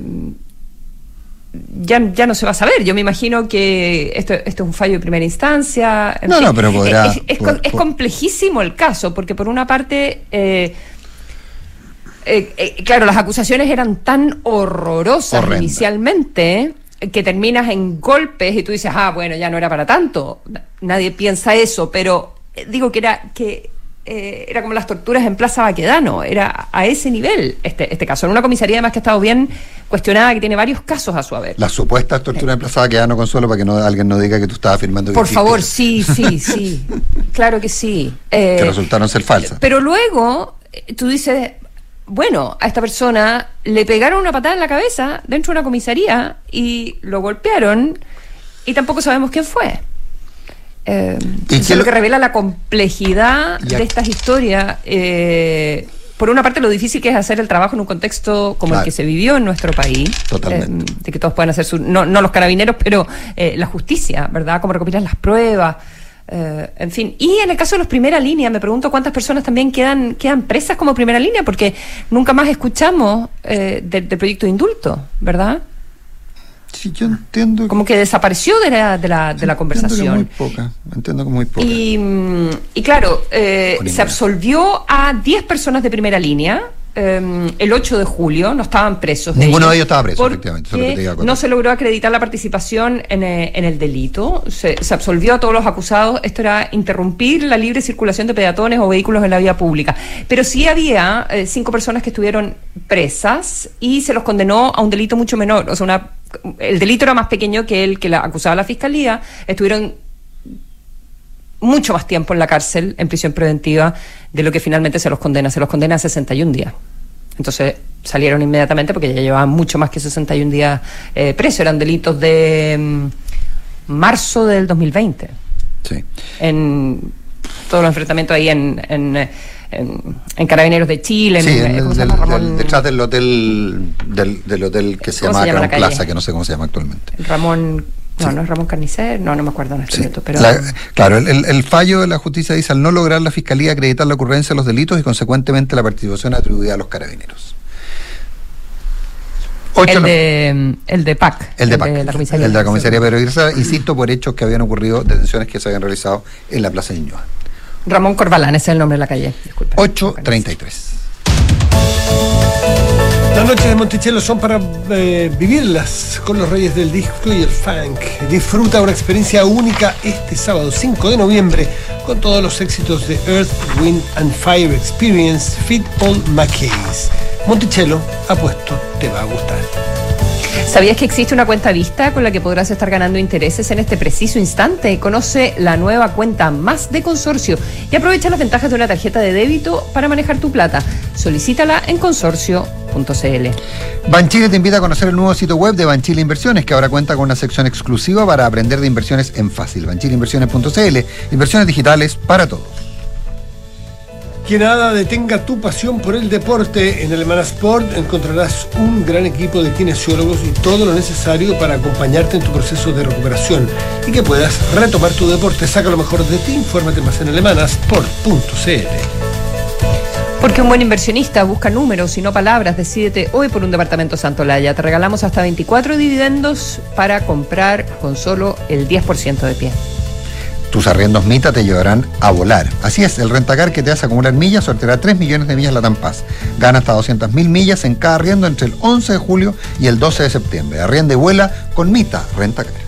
ya, ya no se va a saber. Yo me imagino que esto, esto es un fallo de primera instancia. en No, fin. no, pero podrá- Es, es- por- es complejísimo el caso, porque por una parte. eh, eh, eh, claro, las acusaciones eran tan horrorosas Horrenda. inicialmente eh, que terminas en golpes y tú dices, ah, bueno, ya no era para tanto. Na- Nadie piensa eso, pero eh, digo que era que eh, era como las torturas en Plaza Baquedano, era a ese nivel este, este caso. En una comisaría además que ha estado bien cuestionada, que tiene varios casos a su haber. Las supuestas torturas en Plaza Baquedano, Consuelo, para que no, alguien no diga que tú estabas afirmando que Por favor, sí, sí, sí. claro que sí. Que resultaron ser falsas. Pero luego tú dices, bueno, a esta persona le pegaron una patada en la cabeza dentro de una comisaría y lo golpearon y tampoco sabemos quién fue. Eh, ¿Y eso qué es lo que revela la complejidad de estas historias. eh, por una parte, lo difícil que es hacer el trabajo en un contexto como Claro. el que se vivió en nuestro país. Totalmente. eh, de que todos puedan hacer su. No, no los carabineros, pero eh, la justicia, ¿verdad? Cómo recopilar las pruebas. Eh, en fin, y en el caso de los primera línea, me pregunto cuántas personas también quedan quedan presas como primera línea, porque nunca más escuchamos eh, del, proyecto de indulto, ¿verdad? Sí, yo entiendo Como que desapareció de la, de la, de la entiendo que conversación. muy poca. Entiendo que muy poca. Y, mm, y claro, eh, se absolvió a 10 personas de primera línea. Eh, el 8 de julio no estaban presos. Ninguno ellos, de ellos estaba preso, efectivamente, eso es lo que te iba a contar. No se logró acreditar la participación en, eh, en el delito. Se, se absolvió a todos los acusados. Esto era interrumpir la libre circulación de peatones o vehículos en la vía pública. Pero sí había eh, cinco personas que estuvieron presas y se los condenó a un delito mucho menor. O sea, una, el delito era más pequeño que el que la acusaba la fiscalía. Estuvieron mucho más tiempo en la cárcel, en prisión preventiva, de lo que finalmente se los condena. Se los condena a 61 días. Entonces salieron inmediatamente porque ya llevaban mucho más que 61 días eh, presos. Eran delitos de mm, marzo del 2020. Sí. En todos los enfrentamientos ahí en, en, eh, en, Carabineros de Chile, sí, en, detrás del hotel del, hotel que se llama, se Plaza, que no sé cómo se llama actualmente. Ramón no, no es Ramón Carnicer, no, no me acuerdo en este momento, pero... claro, el, fallo de la justicia dice al no lograr la fiscalía acreditar la ocurrencia de los delitos y consecuentemente la participación atribuida a los carabineros. el, de, el de PAC. El de PAC. la comisaría, el de la comisaría Pedro insisto, por hechos que habían ocurrido, detenciones que se habían realizado en la Plaza de Ñua. Ramón Corbalán, ese es el nombre de la calle, disculpe. 833. Las noches de Monticello son para eh, vivirlas con los reyes del disco y el funk. Disfruta una experiencia única este sábado 5 de noviembre con todos los éxitos de Earth, Wind and Fire Experience Fit All McKays. Monticello, apuesto, te va a gustar. ¿Sabías que existe una cuenta vista con la que podrás estar ganando intereses en este preciso instante? Conoce la nueva cuenta más de consorcio y aprovecha las ventajas de una tarjeta de débito para manejar tu plata. Solicítala en Banchile te invita a conocer el nuevo sitio web de Banchile Inversiones, que ahora cuenta con una sección exclusiva para aprender de inversiones en fácil. Banchileinversiones.cl, inversiones digitales para todos. Que nada detenga tu pasión por el deporte. En Alemana Sport encontrarás un gran equipo de kinesiólogos y todo lo necesario para acompañarte en tu proceso de recuperación y que puedas retomar tu deporte. Saca lo mejor de ti. Infórmate más en alemanasport.cl. Porque un buen inversionista busca números y no palabras. Decídete hoy por un departamento Santolaya. Te regalamos hasta 24 dividendos para comprar con solo el 10% de pie. Tus arriendos Mita te llevarán a volar. Así es, el rentacar que te hace acumular millas sorteará 3 millones de millas la Tampaz. Gana hasta 200 mil millas en cada arriendo entre el 11 de julio y el 12 de septiembre. Arriende y vuela con Mita Rentacar.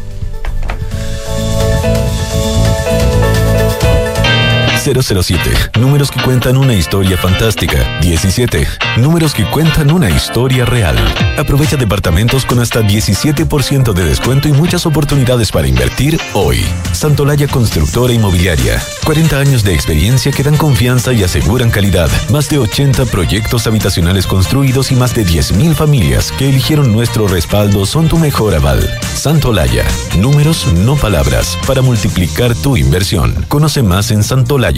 007. Números que cuentan una historia fantástica. 17. Números que cuentan una historia real. Aprovecha departamentos con hasta 17% de descuento y muchas oportunidades para invertir hoy. Santolaya Constructora Inmobiliaria. 40 años de experiencia que dan confianza y aseguran calidad. Más de 80 proyectos habitacionales construidos y más de 10.000 familias que eligieron nuestro respaldo son tu mejor aval. Santolaya. Números, no palabras, para multiplicar tu inversión. Conoce más en Santolaya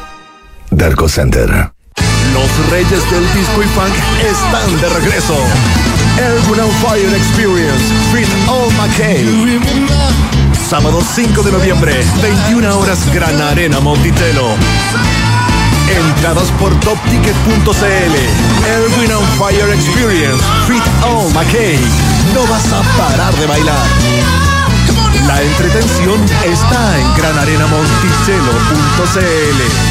Darko Center. Los reyes del disco y funk están de regreso. El Ground Fire Experience Fit All McKay. Sábado 5 de noviembre, 21 horas Gran Arena Montitelo. Entradas por topticket.cl. El on Fire Experience Fit All McKay. No vas a parar de bailar. La entretención está en granarenamonticello.cl.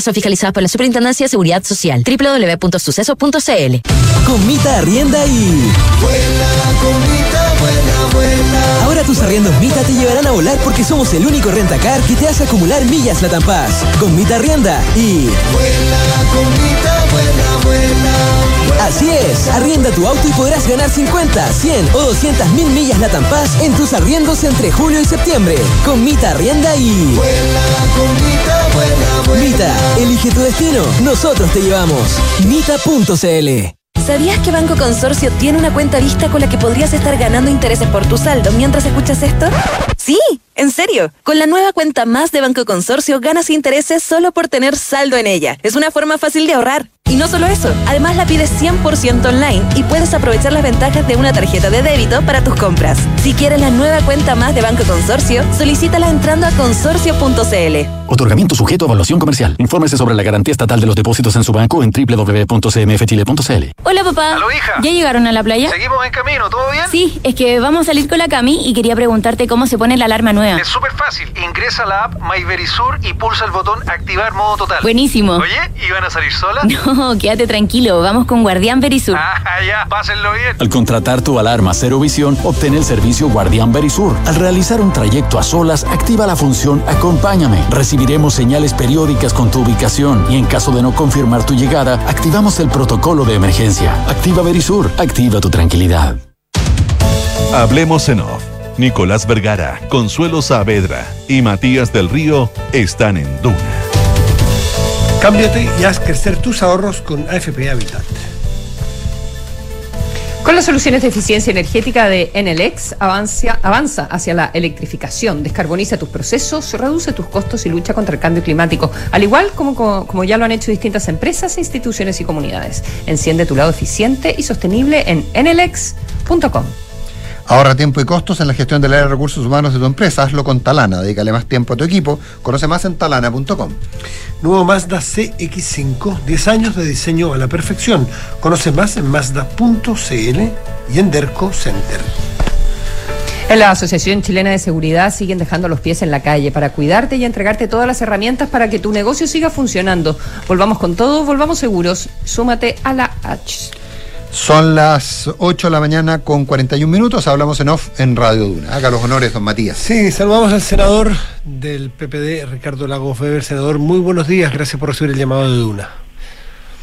son fiscalizadas por la Superintendencia de Seguridad Social. www.suceso.cl Comita arrienda y... Vuela, comita, vuela, vuela. Ahora tus arriendos Mita te llevarán a volar porque somos el único rentacar que te hace acumular millas Latam Paz. Con Mita arrienda y... Vuela, arrienda tu auto y podrás ganar 50, 100 o 200 mil millas Latam Paz en tus arriendos entre julio y septiembre. Con Mita arrienda y... Vuela, comita, vuela, vuela. Mita, elige tu destino. Nosotros te llevamos. Mita.cl ¿Sabías que Banco Consorcio tiene una cuenta vista con la que podrías estar ganando intereses por tu saldo mientras escuchas esto? Sí, en serio. Con la nueva cuenta más de Banco Consorcio ganas intereses solo por tener saldo en ella. Es una forma fácil de ahorrar. Y no solo eso, además la pides 100% online y puedes aprovechar las ventajas de una tarjeta de débito para tus compras. Si quieres la nueva cuenta más de Banco Consorcio, solicítala entrando a consorcio.cl. Otorgamiento sujeto a evaluación comercial. Infórmese sobre la garantía estatal de los depósitos en su banco en www.cmfchile.cl. Hola papá. ¿Aló, hija? ¿Ya llegaron a la playa? Seguimos en camino, ¿todo bien? Sí, es que vamos a salir con la Cami y quería preguntarte cómo se pone la alarma nueva. Es súper fácil. Ingresa a la app MyVerisur y pulsa el botón activar modo total. Buenísimo. Oye, ¿y van a salir solas? No, quédate tranquilo. Vamos con Guardián Verisur. Ah, ya, pásenlo bien. Al contratar tu alarma Cero Visión, obtén el servicio Guardián Verisur. Al realizar un trayecto a solas, activa la función Acompáñame. Recibiremos señales periódicas con tu ubicación y en caso de no confirmar tu llegada, activamos el protocolo de emergencia. Activa Verisur. Activa tu tranquilidad. Hablemos en off. Nicolás Vergara, Consuelo Saavedra y Matías del Río están en Duna. Cámbiate y haz crecer tus ahorros con AFP Habitat. Con las soluciones de eficiencia energética de Enelex, avanza, avanza hacia la electrificación, descarboniza tus procesos, reduce tus costos y lucha contra el cambio climático, al igual como, como, como ya lo han hecho distintas empresas, instituciones y comunidades. Enciende tu lado eficiente y sostenible en enelex.com. Ahorra tiempo y costos en la gestión del área de recursos humanos de tu empresa. Hazlo con Talana. Dedícale más tiempo a tu equipo. Conoce más en talana.com. Nuevo Mazda CX5, 10 años de diseño a la perfección. Conoce más en Mazda.cl y en Derco Center. En la Asociación Chilena de Seguridad siguen dejando los pies en la calle para cuidarte y entregarte todas las herramientas para que tu negocio siga funcionando. Volvamos con todo, volvamos seguros. Súmate a la H. Son las 8 de la mañana con 41 minutos. Hablamos en off en Radio Duna. Haga los honores, don Matías. Sí, saludamos al senador del PPD, Ricardo Lagos Weber. Senador, muy buenos días. Gracias por recibir el llamado de Duna.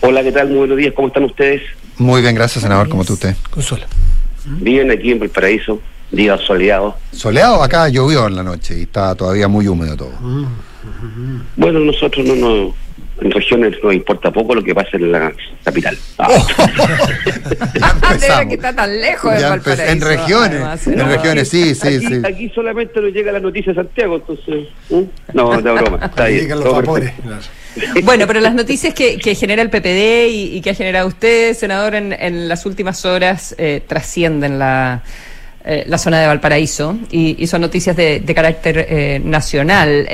Hola, ¿qué tal? Muy buenos días. ¿Cómo están ustedes? Muy bien, gracias, senador. ¿Cómo está usted? Consuelo. Bien, aquí en Valparaíso. Día soleado. Soleado, acá llovió en la noche y está todavía muy húmedo todo. Bueno, nosotros no nos en regiones nos importa poco lo que pasa en la capital. Ah. Ah, que está tan lejos de Ya empe- en regiones, además, en ¿no? regiones, sí, sí, aquí, sí. aquí solamente nos llega la noticia de Santiago, entonces. ¿eh? No, de broma. Está bien. Llegan los vapores. Bueno, pero las noticias que, que genera el PPD y, y que ha generado usted, senador, en, en las últimas horas eh, trascienden la, eh, la zona de Valparaíso y, y son noticias de, de carácter eh, nacional.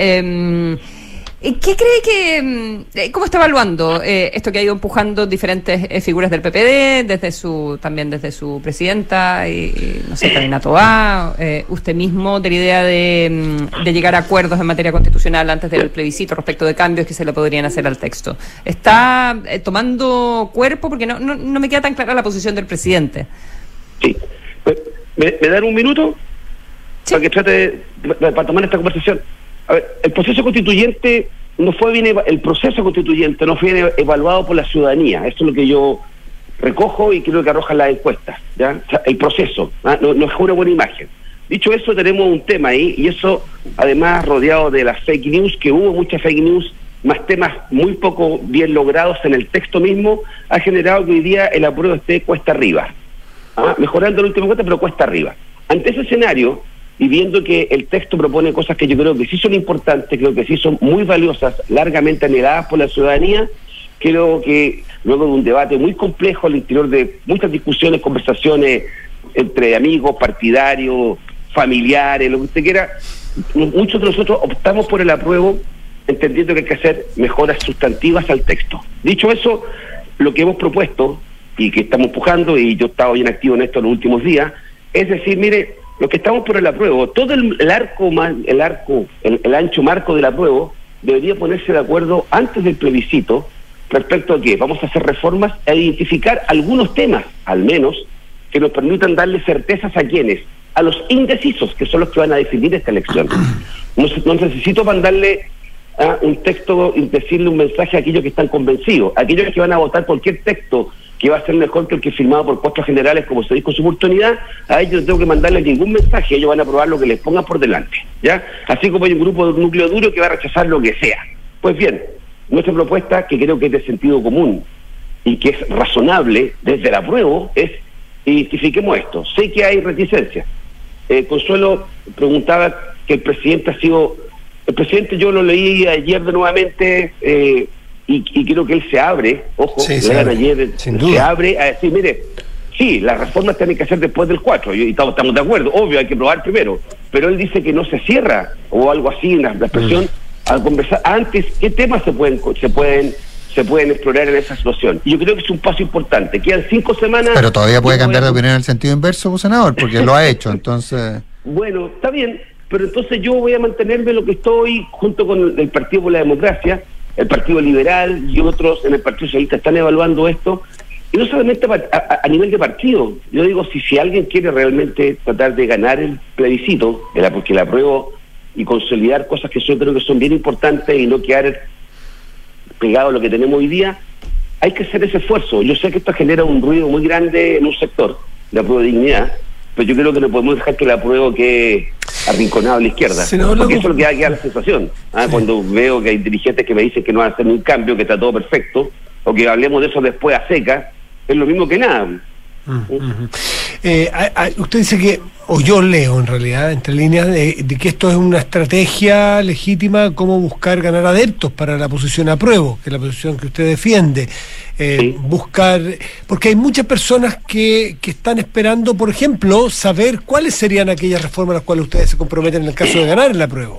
¿Qué cree que, mm, eh, cómo está evaluando eh, esto que ha ido empujando diferentes eh, figuras del PPD, desde su, también desde su presidenta y, no sé, Karina Toá, eh, usted mismo, de la idea de, mm, de llegar a acuerdos en materia constitucional antes del plebiscito respecto de cambios que se le podrían hacer al texto? ¿Está eh, tomando cuerpo? Porque no, no, no me queda tan clara la posición del presidente. ¿Me, me dan un minuto? Para que trate de, de- para tomar esta conversación. A ver, el proceso constituyente no fue bien el proceso constituyente no fue bien evaluado por la ciudadanía. Eso es lo que yo recojo y creo que arroja las encuestas. ¿ya? El proceso ¿ah? no, es una buena imagen. Dicho eso, tenemos un tema ahí y eso además rodeado de las fake news, que hubo muchas fake news, más temas muy poco bien logrados en el texto mismo, ha generado que hoy día el apruebo esté cuesta arriba. ¿ah? mejorando el último cuenta, pero cuesta arriba. Ante ese escenario, y viendo que el texto propone cosas que yo creo que sí son importantes, creo que sí son muy valiosas, largamente anheladas por la ciudadanía, creo que luego de un debate muy complejo al interior de muchas discusiones, conversaciones entre amigos, partidarios, familiares, lo que usted quiera, muchos de nosotros optamos por el apruebo entendiendo que hay que hacer mejoras sustantivas al texto. Dicho eso, lo que hemos propuesto y que estamos empujando, y yo he estado bien activo en esto en los últimos días, es decir, mire, lo que estamos por el apruebo, todo el, arco, el arco, el, ancho marco del apruebo debería ponerse de acuerdo antes del plebiscito respecto a que vamos a hacer reformas e identificar algunos temas, al menos, que nos permitan darle certezas a quienes, a los indecisos, que son los que van a decidir esta elección. No, necesito mandarle un texto decirle un mensaje a aquellos que están convencidos, a aquellos que van a votar cualquier texto que va a ser mejor que el que firmado por puestos generales, como se dijo en su oportunidad, a ellos no tengo que mandarles ningún mensaje, ellos van a aprobar lo que les pongan por delante, ¿ya? Así como hay un grupo de núcleo duro que va a rechazar lo que sea. Pues bien, nuestra propuesta, que creo que es de sentido común y que es razonable desde el apruebo, es identifiquemos esto. Sé que hay reticencia. Eh, Consuelo preguntaba que el presidente ha sido... El presidente yo lo leí ayer de nuevamente eh, y, y creo que él se abre, ojo, Sí, se abre, ayer, se duda. abre a decir, mire, sí, las reformas tienen que hacer después del 4, y estamos, estamos de acuerdo, obvio, hay que probar primero, pero él dice que no se cierra, o algo así, en la, la expresión, Mm. al conversar antes, ¿qué temas se pueden, se pueden se pueden explorar en esa situación? Y yo creo que es un paso importante. Quedan cinco semanas. Pero todavía puede cambiar de opinión en el sentido inverso, senador, porque lo ha hecho, entonces... Bueno, está bien, pero entonces yo voy a mantenerme lo que estoy junto con el Partido por la Democracia, el Partido Liberal y otros en el Partido Socialista están evaluando esto. Y no solamente a, nivel de partido. Yo digo, si, si alguien quiere realmente tratar de ganar el plebiscito, la, porque la apruebo y consolidar cosas que yo creo que son bien importantes y no quedar pegado a lo que tenemos hoy día, hay que hacer ese esfuerzo. Yo sé que esto genera un ruido muy grande en un sector de apruebo de dignidad, pero yo creo que no podemos dejar que el apruebo quede arrinconado a la izquierda. Senador, porque eso es lo que da, que la sensación. ¿ah? Cuando veo que hay dirigentes que me dicen que no van a hacer ningún cambio, que está todo perfecto, o que hablemos de eso después a seca, es lo mismo que nada. Eh, a- a- usted dice que, o yo leo en realidad, entre líneas, de, de que esto es una estrategia legítima, cómo buscar ganar adeptos para la posición a prueba, que es la posición que usted defiende. Eh, Buscar, porque hay muchas personas que, que están esperando, por ejemplo, saber cuáles serían aquellas reformas a las cuales ustedes se comprometen en el caso de ganar la prueba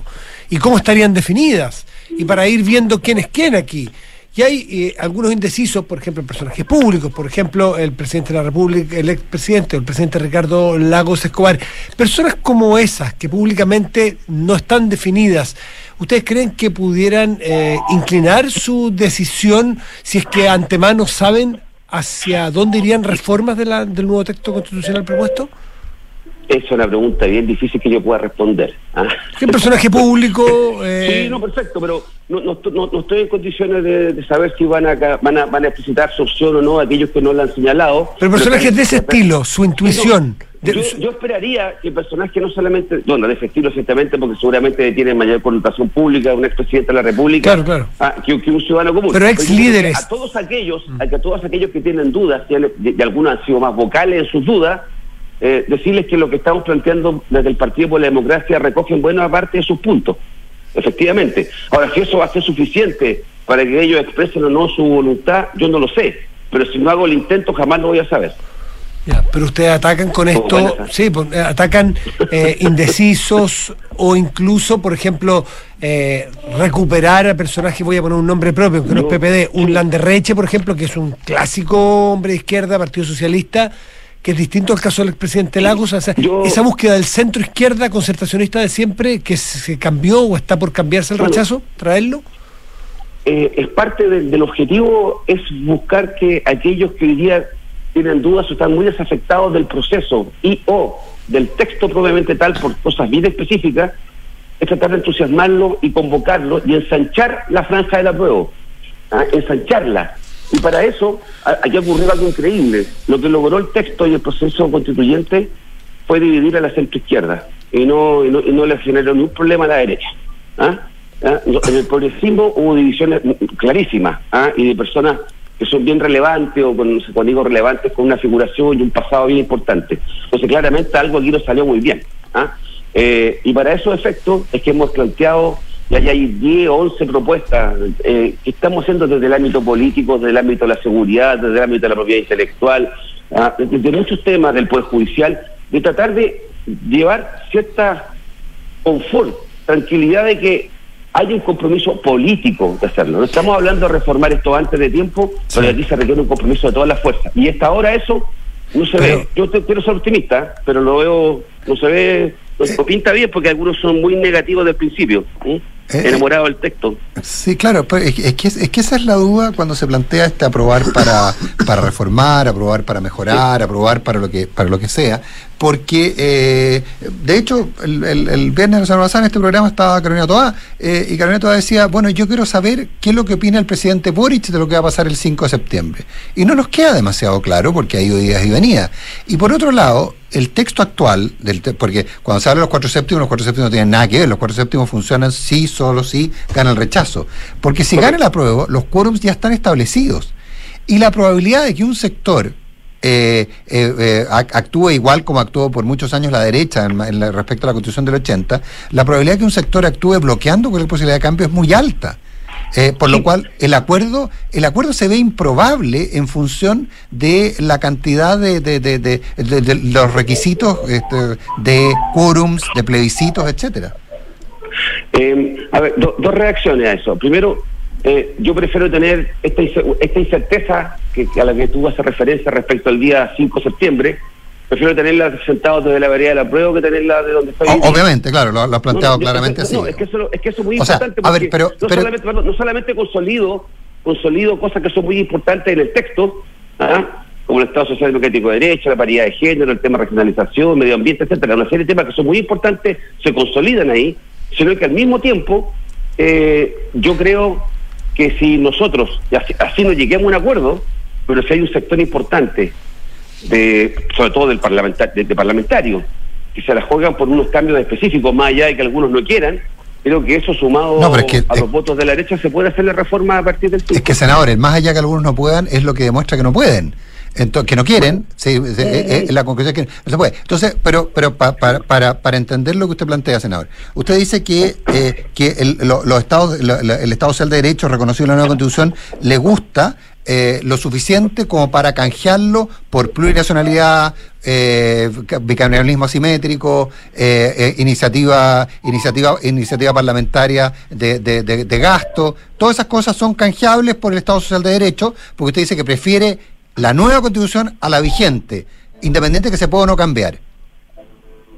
y cómo estarían definidas, y para ir viendo quién es quién aquí. Y hay eh, algunos indecisos, por ejemplo, personajes públicos, por ejemplo, el presidente de la República, el expresidente el presidente Ricardo Lagos Escobar. Personas como esas, que públicamente no están definidas, ¿ustedes creen que pudieran eh, inclinar su decisión si es que antemano saben hacia dónde irían reformas de la- del nuevo texto constitucional propuesto? Esa es una pregunta bien difícil que yo pueda responder. ¿ah? ¿Qué personaje público? eh, Sí, no, perfecto, pero no, no, no- no estoy en condiciones de, de saber si van a, van, a, van a explicitar su opción o no a aquellos que no la han señalado. pero personajes de ese estilo, su intuición. Yo, yo esperaría que personajes no solamente, bueno, de ese estilo ciertamente, porque seguramente tienen mayor connotación pública, un expresidente de la República, Claro, claro. ah, que, que un ciudadano común. Pero ex líderes. A todos aquellos, a, que a todos aquellos que tienen dudas, y, y algunos han sido más vocales en sus dudas, eh, decirles que lo que estamos planteando desde el Partido por la Democracia recoge en buena parte de sus puntos. Efectivamente. Ahora, si eso va a ser suficiente para que ellos expresen o no su voluntad, yo no lo sé. Pero si no hago el intento, jamás lo voy a saber. Ya, pero ustedes atacan con Oh, esto, sí, pues, eh, atacan eh, indecisos o incluso, por ejemplo, eh, recuperar a personajes, voy a poner un nombre propio, que no es PPD, un Landerreche, por ejemplo, que es un clásico hombre de izquierda, Partido Socialista, que es distinto al caso del expresidente Lagos, o sea, esa búsqueda del centro izquierda concertacionista de siempre, que se cambió o está por cambiarse el Bueno. rechazo, traerlo. eh, es parte del, del objetivo es buscar que aquellos que hoy día tienen dudas o están muy desafectados del proceso y o del texto propiamente tal por cosas bien específicas, es tratar de entusiasmarlo y convocarlo y ensanchar la franja de la prueba, ¿ah? ensancharla. Y para eso aquí ocurrió algo increíble. Lo que logró el texto y el proceso constituyente fue dividir a la centroizquierda y no, y no, y no le generó ningún problema a la derecha. ¿ah? ¿Ah? En el progresismo hubo divisiones clarísimas ¿ah? y de personas que son bien relevantes o con, cuando digo relevantes con una figuración y un pasado bien importante. Entonces claramente algo aquí no salió muy bien. ¿ah? Eh, y para esos efectos es que hemos planteado, ya hay 10 o 11 propuestas eh, que estamos haciendo desde el ámbito político, desde el ámbito de la seguridad, desde el ámbito de la propiedad intelectual, ah, desde muchos temas del Poder Judicial, de tratar de llevar cierta confort, tranquilidad de que hay un compromiso político de hacerlo. No estamos hablando de reformar esto antes de tiempo, pero aquí se requiere un compromiso de todas las fuerzas. Y hasta ahora eso no se ve. Yo te- quiero ser optimista, pero lo veo, no se ve, no pinta bien porque algunos son muy negativos del principio, ¿eh? Enamorados del texto. Sí, claro, pero es, que- es que, es que esa es la duda cuando se plantea este aprobar para, para reformar, aprobar para mejorar, aprobar para lo que para lo que sea, porque eh, de hecho el, el, el viernes semana pasada en este programa estaba Carolina Toá eh, y Carolina Toá decía, bueno, yo quiero saber qué es lo que opina el presidente Boric de lo que va a pasar el 5 de septiembre. Y no nos queda demasiado claro porque ha ido días y venidas. Y por otro lado, el texto actual, del te- porque cuando se habla de los cuatro séptimos, los cuatro séptimos no tienen nada que ver, los cuatro séptimos funcionan sí, solo sí, gana el rechazo. Porque si gana el apruebo, los quórums ya están establecidos. Y la probabilidad de que un sector eh, eh, eh, ac- actúe igual como actuó por muchos años la derecha en, la- respecto a la constitución del 80, la probabilidad de que un sector actúe bloqueando cualquier posibilidad de cambio es muy alta. Eh, por lo cual el acuerdo el acuerdo se ve improbable en función de la cantidad de, de- de- de- de- de los requisitos este, de quórums, de plebiscitos, etcétera. Eh, a ver, do- dos reacciones a eso. Primero, eh, yo prefiero tener esta, esta incerteza que, a la que tú haces referencia respecto al día 5 de septiembre. Prefiero tenerla sentado desde la vereda de la prueba que tenerla de donde estoy. O- obviamente, claro, lo, lo has planteado No, no, claramente así. no, es que eso, es que eso es muy O sea, importante. a ver, pero- no, pero- solamente, no solamente consolido, consolido cosas que son muy importantes en el texto, ¿ah? como el Estado Social Democrático de Derecho, la paridad de género, el tema de regionalización, medio ambiente, etcétera, una serie de temas que son muy importantes se consolidan ahí, sino que al mismo tiempo eh, yo creo que si nosotros, así, así no lleguemos a un acuerdo, pero si hay un sector importante de, sobre todo del parlamentar, de, de parlamentarios, que se la juegan por unos cambios específicos, más allá de que algunos no quieran, creo que eso sumado No, pero es que- a los votos de la derecha se puede hacer la reforma a partir del Es que, senadores, más allá que algunos no puedan, es lo que demuestra que no pueden. Entonces, que no quieren, sí, sí, eh, eh, la conclusión es que no se puede. Entonces, pero, pero pa- para, para, para entender lo que usted plantea, senador, usted dice que, eh, que el, lo- los estados, lo- el Estado Social de Derecho reconocido en la nueva Constitución le gusta eh, lo suficiente como para canjearlo por plurinacionalidad, eh, ca- bicameralismo asimétrico, eh, iniciativa, iniciativa, iniciativa parlamentaria de, de, de- de gasto. Todas esas cosas son canjeables por el Estado Social de Derecho, porque usted dice que prefiere la nueva constitución a la vigente, independiente que se pueda o no cambiar.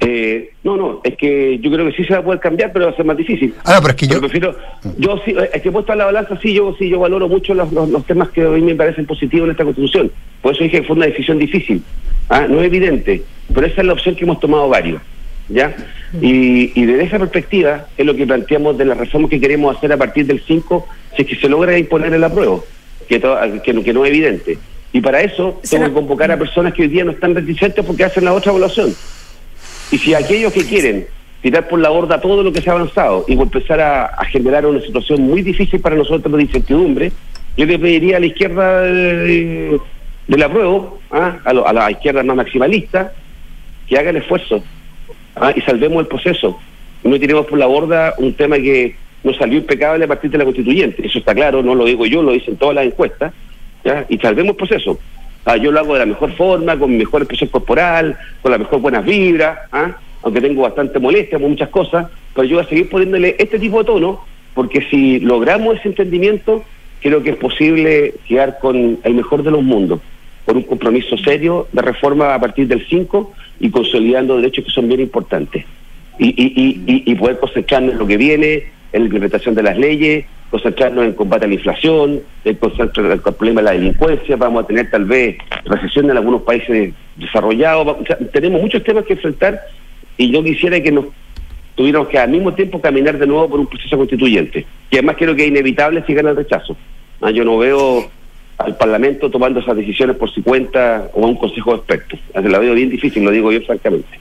Eh, no, no, es que yo creo que sí se va a poder cambiar, pero va a ser más difícil. Ah, no, pero es que yo... prefiero, yo sí, es que puesto a la balanza, sí, yo sí, yo valoro mucho los, los, los temas que hoy me parecen positivos en esta constitución. Por eso dije que fue una decisión difícil. ¿ah? No es evidente, pero esa es la opción que hemos tomado varios. ¿ya? Y, y desde esa perspectiva es lo que planteamos de las reformas que queremos hacer a partir del 5, si es que se logra imponer el apruebo, que, to- que, no- que no es evidente. Y para eso tengo que convocar a personas que hoy día no están reticentes porque hacen la otra evaluación. Y si aquellos que quieren tirar por la borda todo lo que se ha avanzado y empezar a, a generar una situación muy difícil para nosotros de incertidumbre, yo le pediría a la izquierda de, del apruebo, ¿ah? a, lo- a la izquierda más maximalista, que haga el esfuerzo ¿ah? y salvemos el proceso. No tiremos por la borda un tema que nos salió impecable a partir de la constituyente. Eso está claro, no lo digo yo, lo dicen todas las encuestas. Y salvemos el proceso. Ah, yo lo hago de la mejor forma, con mi mejor expresión corporal, con la mejor buenas vibras, ¿ah? aunque tengo bastante molestia por muchas cosas, pero yo voy a seguir poniéndole este tipo de tono, porque si logramos ese entendimiento, creo que es posible quedar con el mejor de los mundos, por un compromiso serio de reforma a partir del 5 y consolidando derechos que son bien importantes. Y, y, y, y- y poder concentrarnos en lo que viene, en la implementación de las leyes, concentrarnos en combate a la inflación, en concentrarnos en el problema de la delincuencia, vamos a tener tal vez recesión en algunos países desarrollados, tenemos muchos temas que enfrentar y yo quisiera que nos tuviéramos que al mismo tiempo caminar de nuevo por un proceso constituyente, que además creo que es inevitable si gana el rechazo. Ah, yo no veo al Parlamento tomando esas decisiones por su cuenta o a un consejo de expertos. La veo bien difícil, lo digo yo francamente.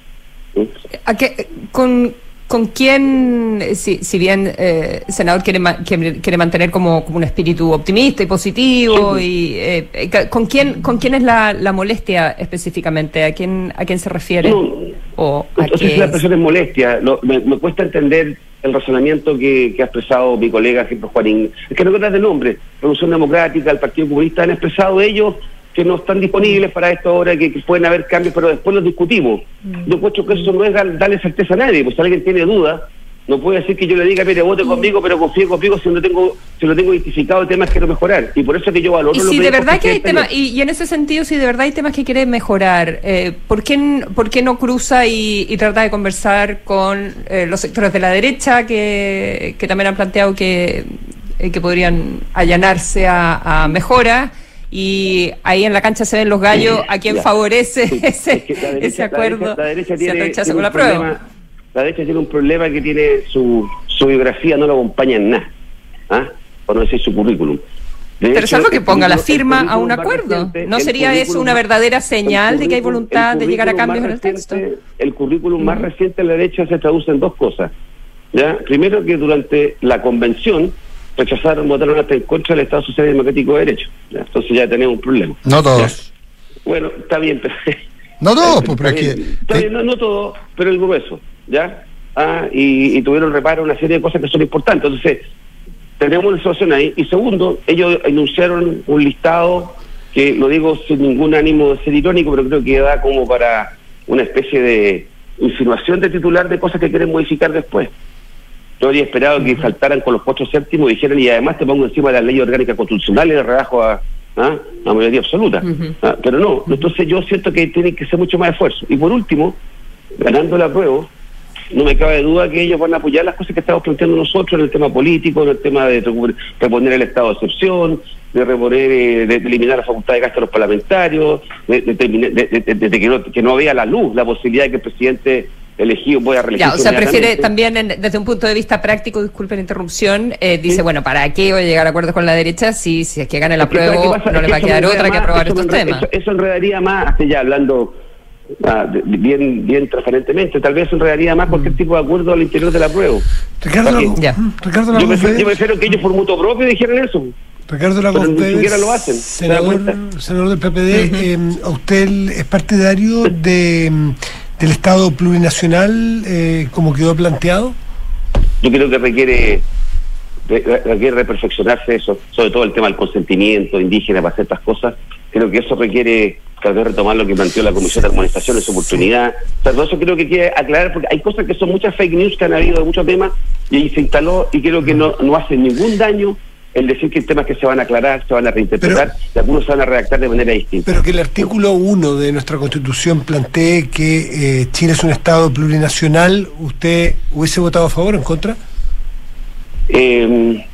¿A qué- con, ¿Con quién, si, si bien eh, el senador quiere, ma- quiere, quiere mantener como, como un espíritu optimista y positivo, y eh, eh, ¿con quién con quién es la, la molestia específicamente? ¿A quién, a quién se refiere? No, ¿O a la expresión es molestia. Lo- me, me cuesta entender el razonamiento que, que ha expresado mi colega, ejemplo, Juanín. Es que no queda de nombre. Revolución Democrática, el Partido Comunista han expresado ellos que no están disponibles para esto ahora, que, que pueden haber cambios, pero después los discutimos. Yo encuentro que eso no es dar- darle certeza a nadie. Pues si alguien tiene dudas, no puede decir que yo le diga, mire, vote conmigo, pero confíe conmigo si no tengo, si lo tengo identificado, temas que quiero mejorar. Y por eso es que yo valoro Y si de verdad que hay temas, y, y en ese sentido, si de verdad hay temas que quiere mejorar, eh, ¿por, qué, ¿por qué no cruza y, y trata de conversar con eh, los sectores de la derecha que, que también han planteado que, eh, que podrían allanarse a, a mejoras? Y ahí en la cancha se ven los gallos a quien favorece ese, que la derecha- ese la acuerdo, derecha- la derecha tiene- rechazo tiene con la prueba. problema- La derecha tiene un problema que tiene su, su biografía, no lo acompaña en nada. ¿ah? Por no decir su currículum. De hecho, salvo que ponga la firma a un acuerdo. reciente, ¿No sería eso una verdadera señal de que hay voluntad de llegar a cambios en el texto? El currículum más reciente de la derecha se traduce en dos cosas. ¿ya? Primero, que durante la convención rechazaron, votaron hasta en contra del Estado Social y Democrático de Derecho. ¿ya? Entonces ya tenemos un problema. No todos. Bueno, está bien, pero... No todos, pues, pero Está es que. bien, está bien, no, no todo, pero el grueso, ¿ya? Ah, y, y tuvieron reparo una serie de cosas que son importantes. Entonces, tenemos una situación ahí. Y segundo, ellos anunciaron un listado que lo digo sin ningún ánimo de ser irónico, pero creo que da como para una especie de insinuación de titular de cosas que quieren modificar después. Yo habría esperado que saltaran con los cuatro séptimos y dijeran, y además te pongo encima de la ley orgánica constitucional y le rebajo a, ¿ah? mayoría absoluta. Ah, Pero no, entonces yo siento que tiene que ser mucho más esfuerzo. Y por último, ganando la prueba, no me cabe duda que ellos van a apoyar las cosas que estamos planteando nosotros en el tema político, en el tema de reponer el estado de excepción, de reponer, eh, de, eliminar la facultad de gasto de los parlamentarios, de, de terminar- de- de- de- de que, no, que no vea la luz la posibilidad de que el presidente elegido pueda reelegirse. Ya, o sea, prefiere también en- desde un punto de vista práctico, disculpen la interrupción, eh, dice, bueno, ¿para qué voy a llegar a acuerdos con la derecha si, si es que gana la Es que, ¿sabe qué prueba no Es le va a eso quedar otra que aprobar estos enreda- temas? Eso, eso enredaría más, ya hablando ah, de- bien bien transparentemente, tal vez enredaría más Mm. cualquier tipo de acuerdo al interior de la prueba. Ricardo, Lago- Ya. Ricardo yo, prefiero, yo prefiero que ellos por mutuo propio dijeran eso. Ricardo Lagos Pero ni Pérez, siquiera lo hacen, ¿se da senador, del PPD, eh, ¿a usted es partidario de, mm, del Estado plurinacional eh, como quedó planteado? Yo creo que requiere re- requiere reperfeccionarse eso, sobre todo el tema del consentimiento indígena para ciertas cosas. Creo que eso requiere tal vez retomar lo que planteó la Comisión de Armonización en su oportunidad. O sea, todo eso creo que quiere aclarar, porque hay cosas que son muchas fake news que han habido de muchos temas y ahí se instaló y creo que no, no hace ningún daño el decir que hay temas que se van a aclarar, se van a reinterpretar y algunos se van a redactar de manera distinta. Pero que el artículo 1 de nuestra Constitución plantee que eh, Chile es un Estado plurinacional, ¿usted hubiese votado a favor o en contra? Eh,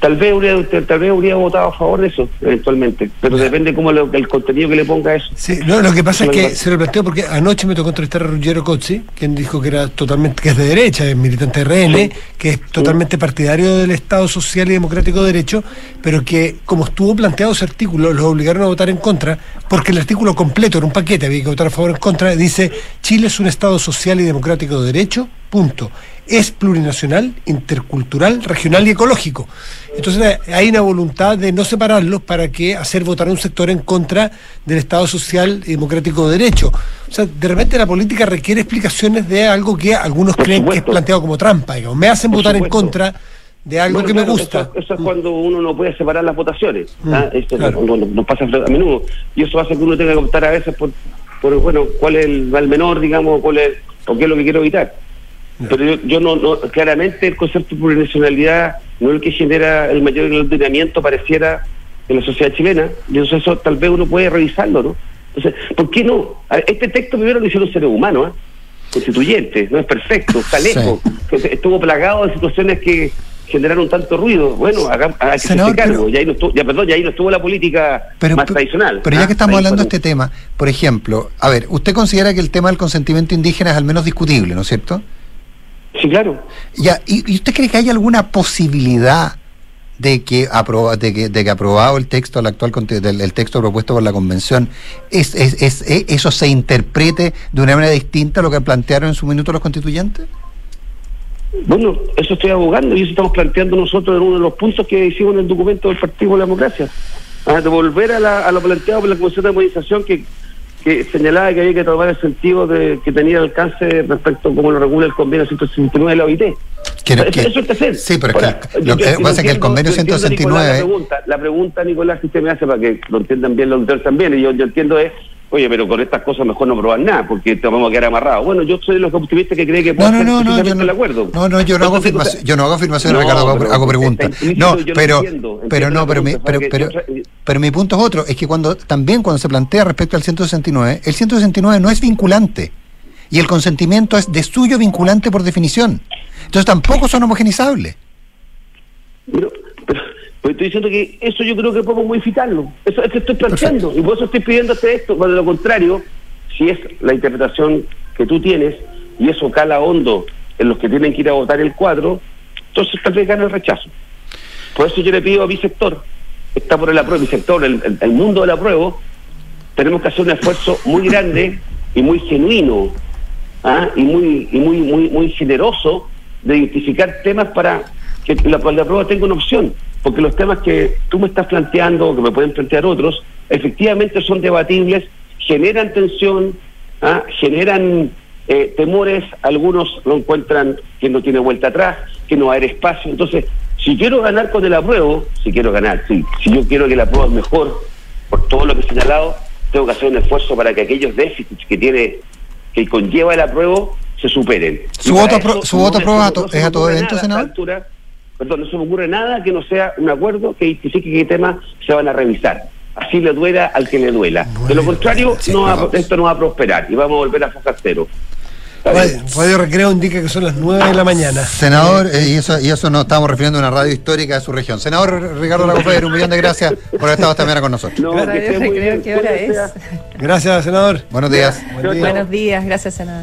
tal vez habría, tal vez habría votado a favor de eso, eventualmente, pero depende cómo lo- el contenido que le ponga a eso. Sí, no, lo que pasa es que se lo planteo porque anoche me tocó entrevistar a Ruggiero Cozzi, quien dijo que era totalmente, que es de derecha, es militante de RN, que es totalmente partidario del Estado Social y Democrático de Derecho, pero que como estuvo planteado ese artículo, los obligaron a votar en contra, porque el artículo completo era un paquete, había que votar a favor o en contra, dice, Chile es un Estado Social y Democrático de Derecho, punto. Es plurinacional, intercultural, regional y ecológico. Entonces eh, hay una voluntad de no separarlos para que hacer votar a un sector en contra del Estado Social y Democrático de Derecho. O sea, de repente la política requiere explicaciones de algo que algunos creen que es planteado como trampa. Digamos. Me hacen Por votar en contra de algo Bueno, que claro, me gusta. Eso, eso es cuando uno no puede separar las votaciones. Mm, ¿ah? Esto claro. no, no- no pasa a menudo. Y eso hace que uno tenga que optar a veces por, por bueno, cuál es el mal menor, digamos, cuál es, o qué es lo que quiero evitar. Pero yo, yo no, no, claramente el concepto de plurinacionalidad no es el que genera el mayor ordenamiento, pareciera, en la sociedad chilena. Y eso, eso tal vez uno puede revisarlo, ¿no? Entonces, ¿por qué no? Ver, Este texto primero lo hicieron seres humanos, ¿ah? constituyentes, no es perfecto, está Sí. lejos, estuvo plagado de situaciones que generaron tanto ruido. Bueno, haga- hay que Senador, hacerse cargo. pero- Ya ahí no estuvo, ya, perdón, ya ahí no estuvo la política Pero- más tradicional. Pero ya ¿ah? que estamos hablando de este tema, por ejemplo, a ver, usted considera que el tema del consentimiento indígena es al menos discutible, ¿no es cierto? Sí, claro. Ya, ¿y, usted cree que hay alguna posibilidad de que, aproba, de que, de que aprobado el texto, el actual del el texto propuesto por la convención, es, es, es- eso se interprete de una manera distinta a lo que plantearon en su minuto los constituyentes? Bueno, eso estoy abogando y eso estamos planteando nosotros en uno de los puntos que hicimos en el documento del Partido de la Democracia. Ah, de volver a, la- a lo planteado por la Comisión de Armonización que que señalaba que había que tomar el sentido de que tenía alcance respecto a cómo lo regula el convenio 169 de la OIT. Quiero- eso, quiero- eso hay que hacer. Sí, pero es Ahora, que lo que pasa es que el convenio yo entiendo, 169 Nicolás, la, pregunta, la pregunta, Nicolás, que usted me hace para que lo entiendan bien los auditores también, y yo, yo entiendo es, oye, pero con estas cosas mejor no probar nada, porque te vamos a quedar amarrados. Bueno, yo soy de los optimistas que cree que puede no, no, no, yo no, el acuerdo. no, no, yo no hago afirmaciones, yo no hago afirmaciones, no, Ricardo, hago, preguntas. No, pero, pero no, pero pero, que pero, pero mi punto es otro, es que cuando también cuando se plantea respecto al 169, el 169 no es vinculante y el consentimiento es de suyo vinculante por definición. Entonces tampoco son homogenizables. Pues estoy diciendo que eso yo creo que podemos modificarlo. Eso es que estoy planteando. Y por eso estoy pidiendo hacer esto. De lo contrario, si es la interpretación que tú tienes y eso cala hondo en los que tienen que ir a votar el cuadro, entonces tal vez gane el rechazo. Por eso yo le pido a mi sector, está por el apruebo, mi sector, el, el- el mundo del apruebo, tenemos que hacer un esfuerzo muy grande y muy genuino ¿ah? y muy y muy muy muy generoso de identificar temas para que la, prueba tenga una opción porque los temas que tú me estás planteando que me pueden plantear otros efectivamente son debatibles generan tensión ¿ah? generan eh, temores algunos lo encuentran que no tiene vuelta atrás que no va a haber espacio entonces si quiero ganar con el apruebo si quiero ganar sí, si yo quiero que la prueba es mejor por todo lo que he señalado, tengo que hacer un esfuerzo para que aquellos déficits que tiene, que conlleva el apruebo, se superen. ¿Su voto apro- su no voto no es a todo evento, senador? altura. perdón, no se me ocurre nada que no sea un acuerdo que identifique qué temas se van a revisar. Así le duela al que le duela. De lo contrario, no va- esto no va a prosperar y vamos a volver a foca cero. Radio, Radio Recreo indica que son las 9 de la mañana. Senador, eh, y eso y eso nos estamos refiriendo a una radio histórica de su región. Senador Ricardo Lagofer, un millón de gracias por haber estado esta mañana con nosotros. No, muy bien. ¿Qué hora es? Gracias, senador. Buenos días. Buen día. Buenos días, gracias, senador.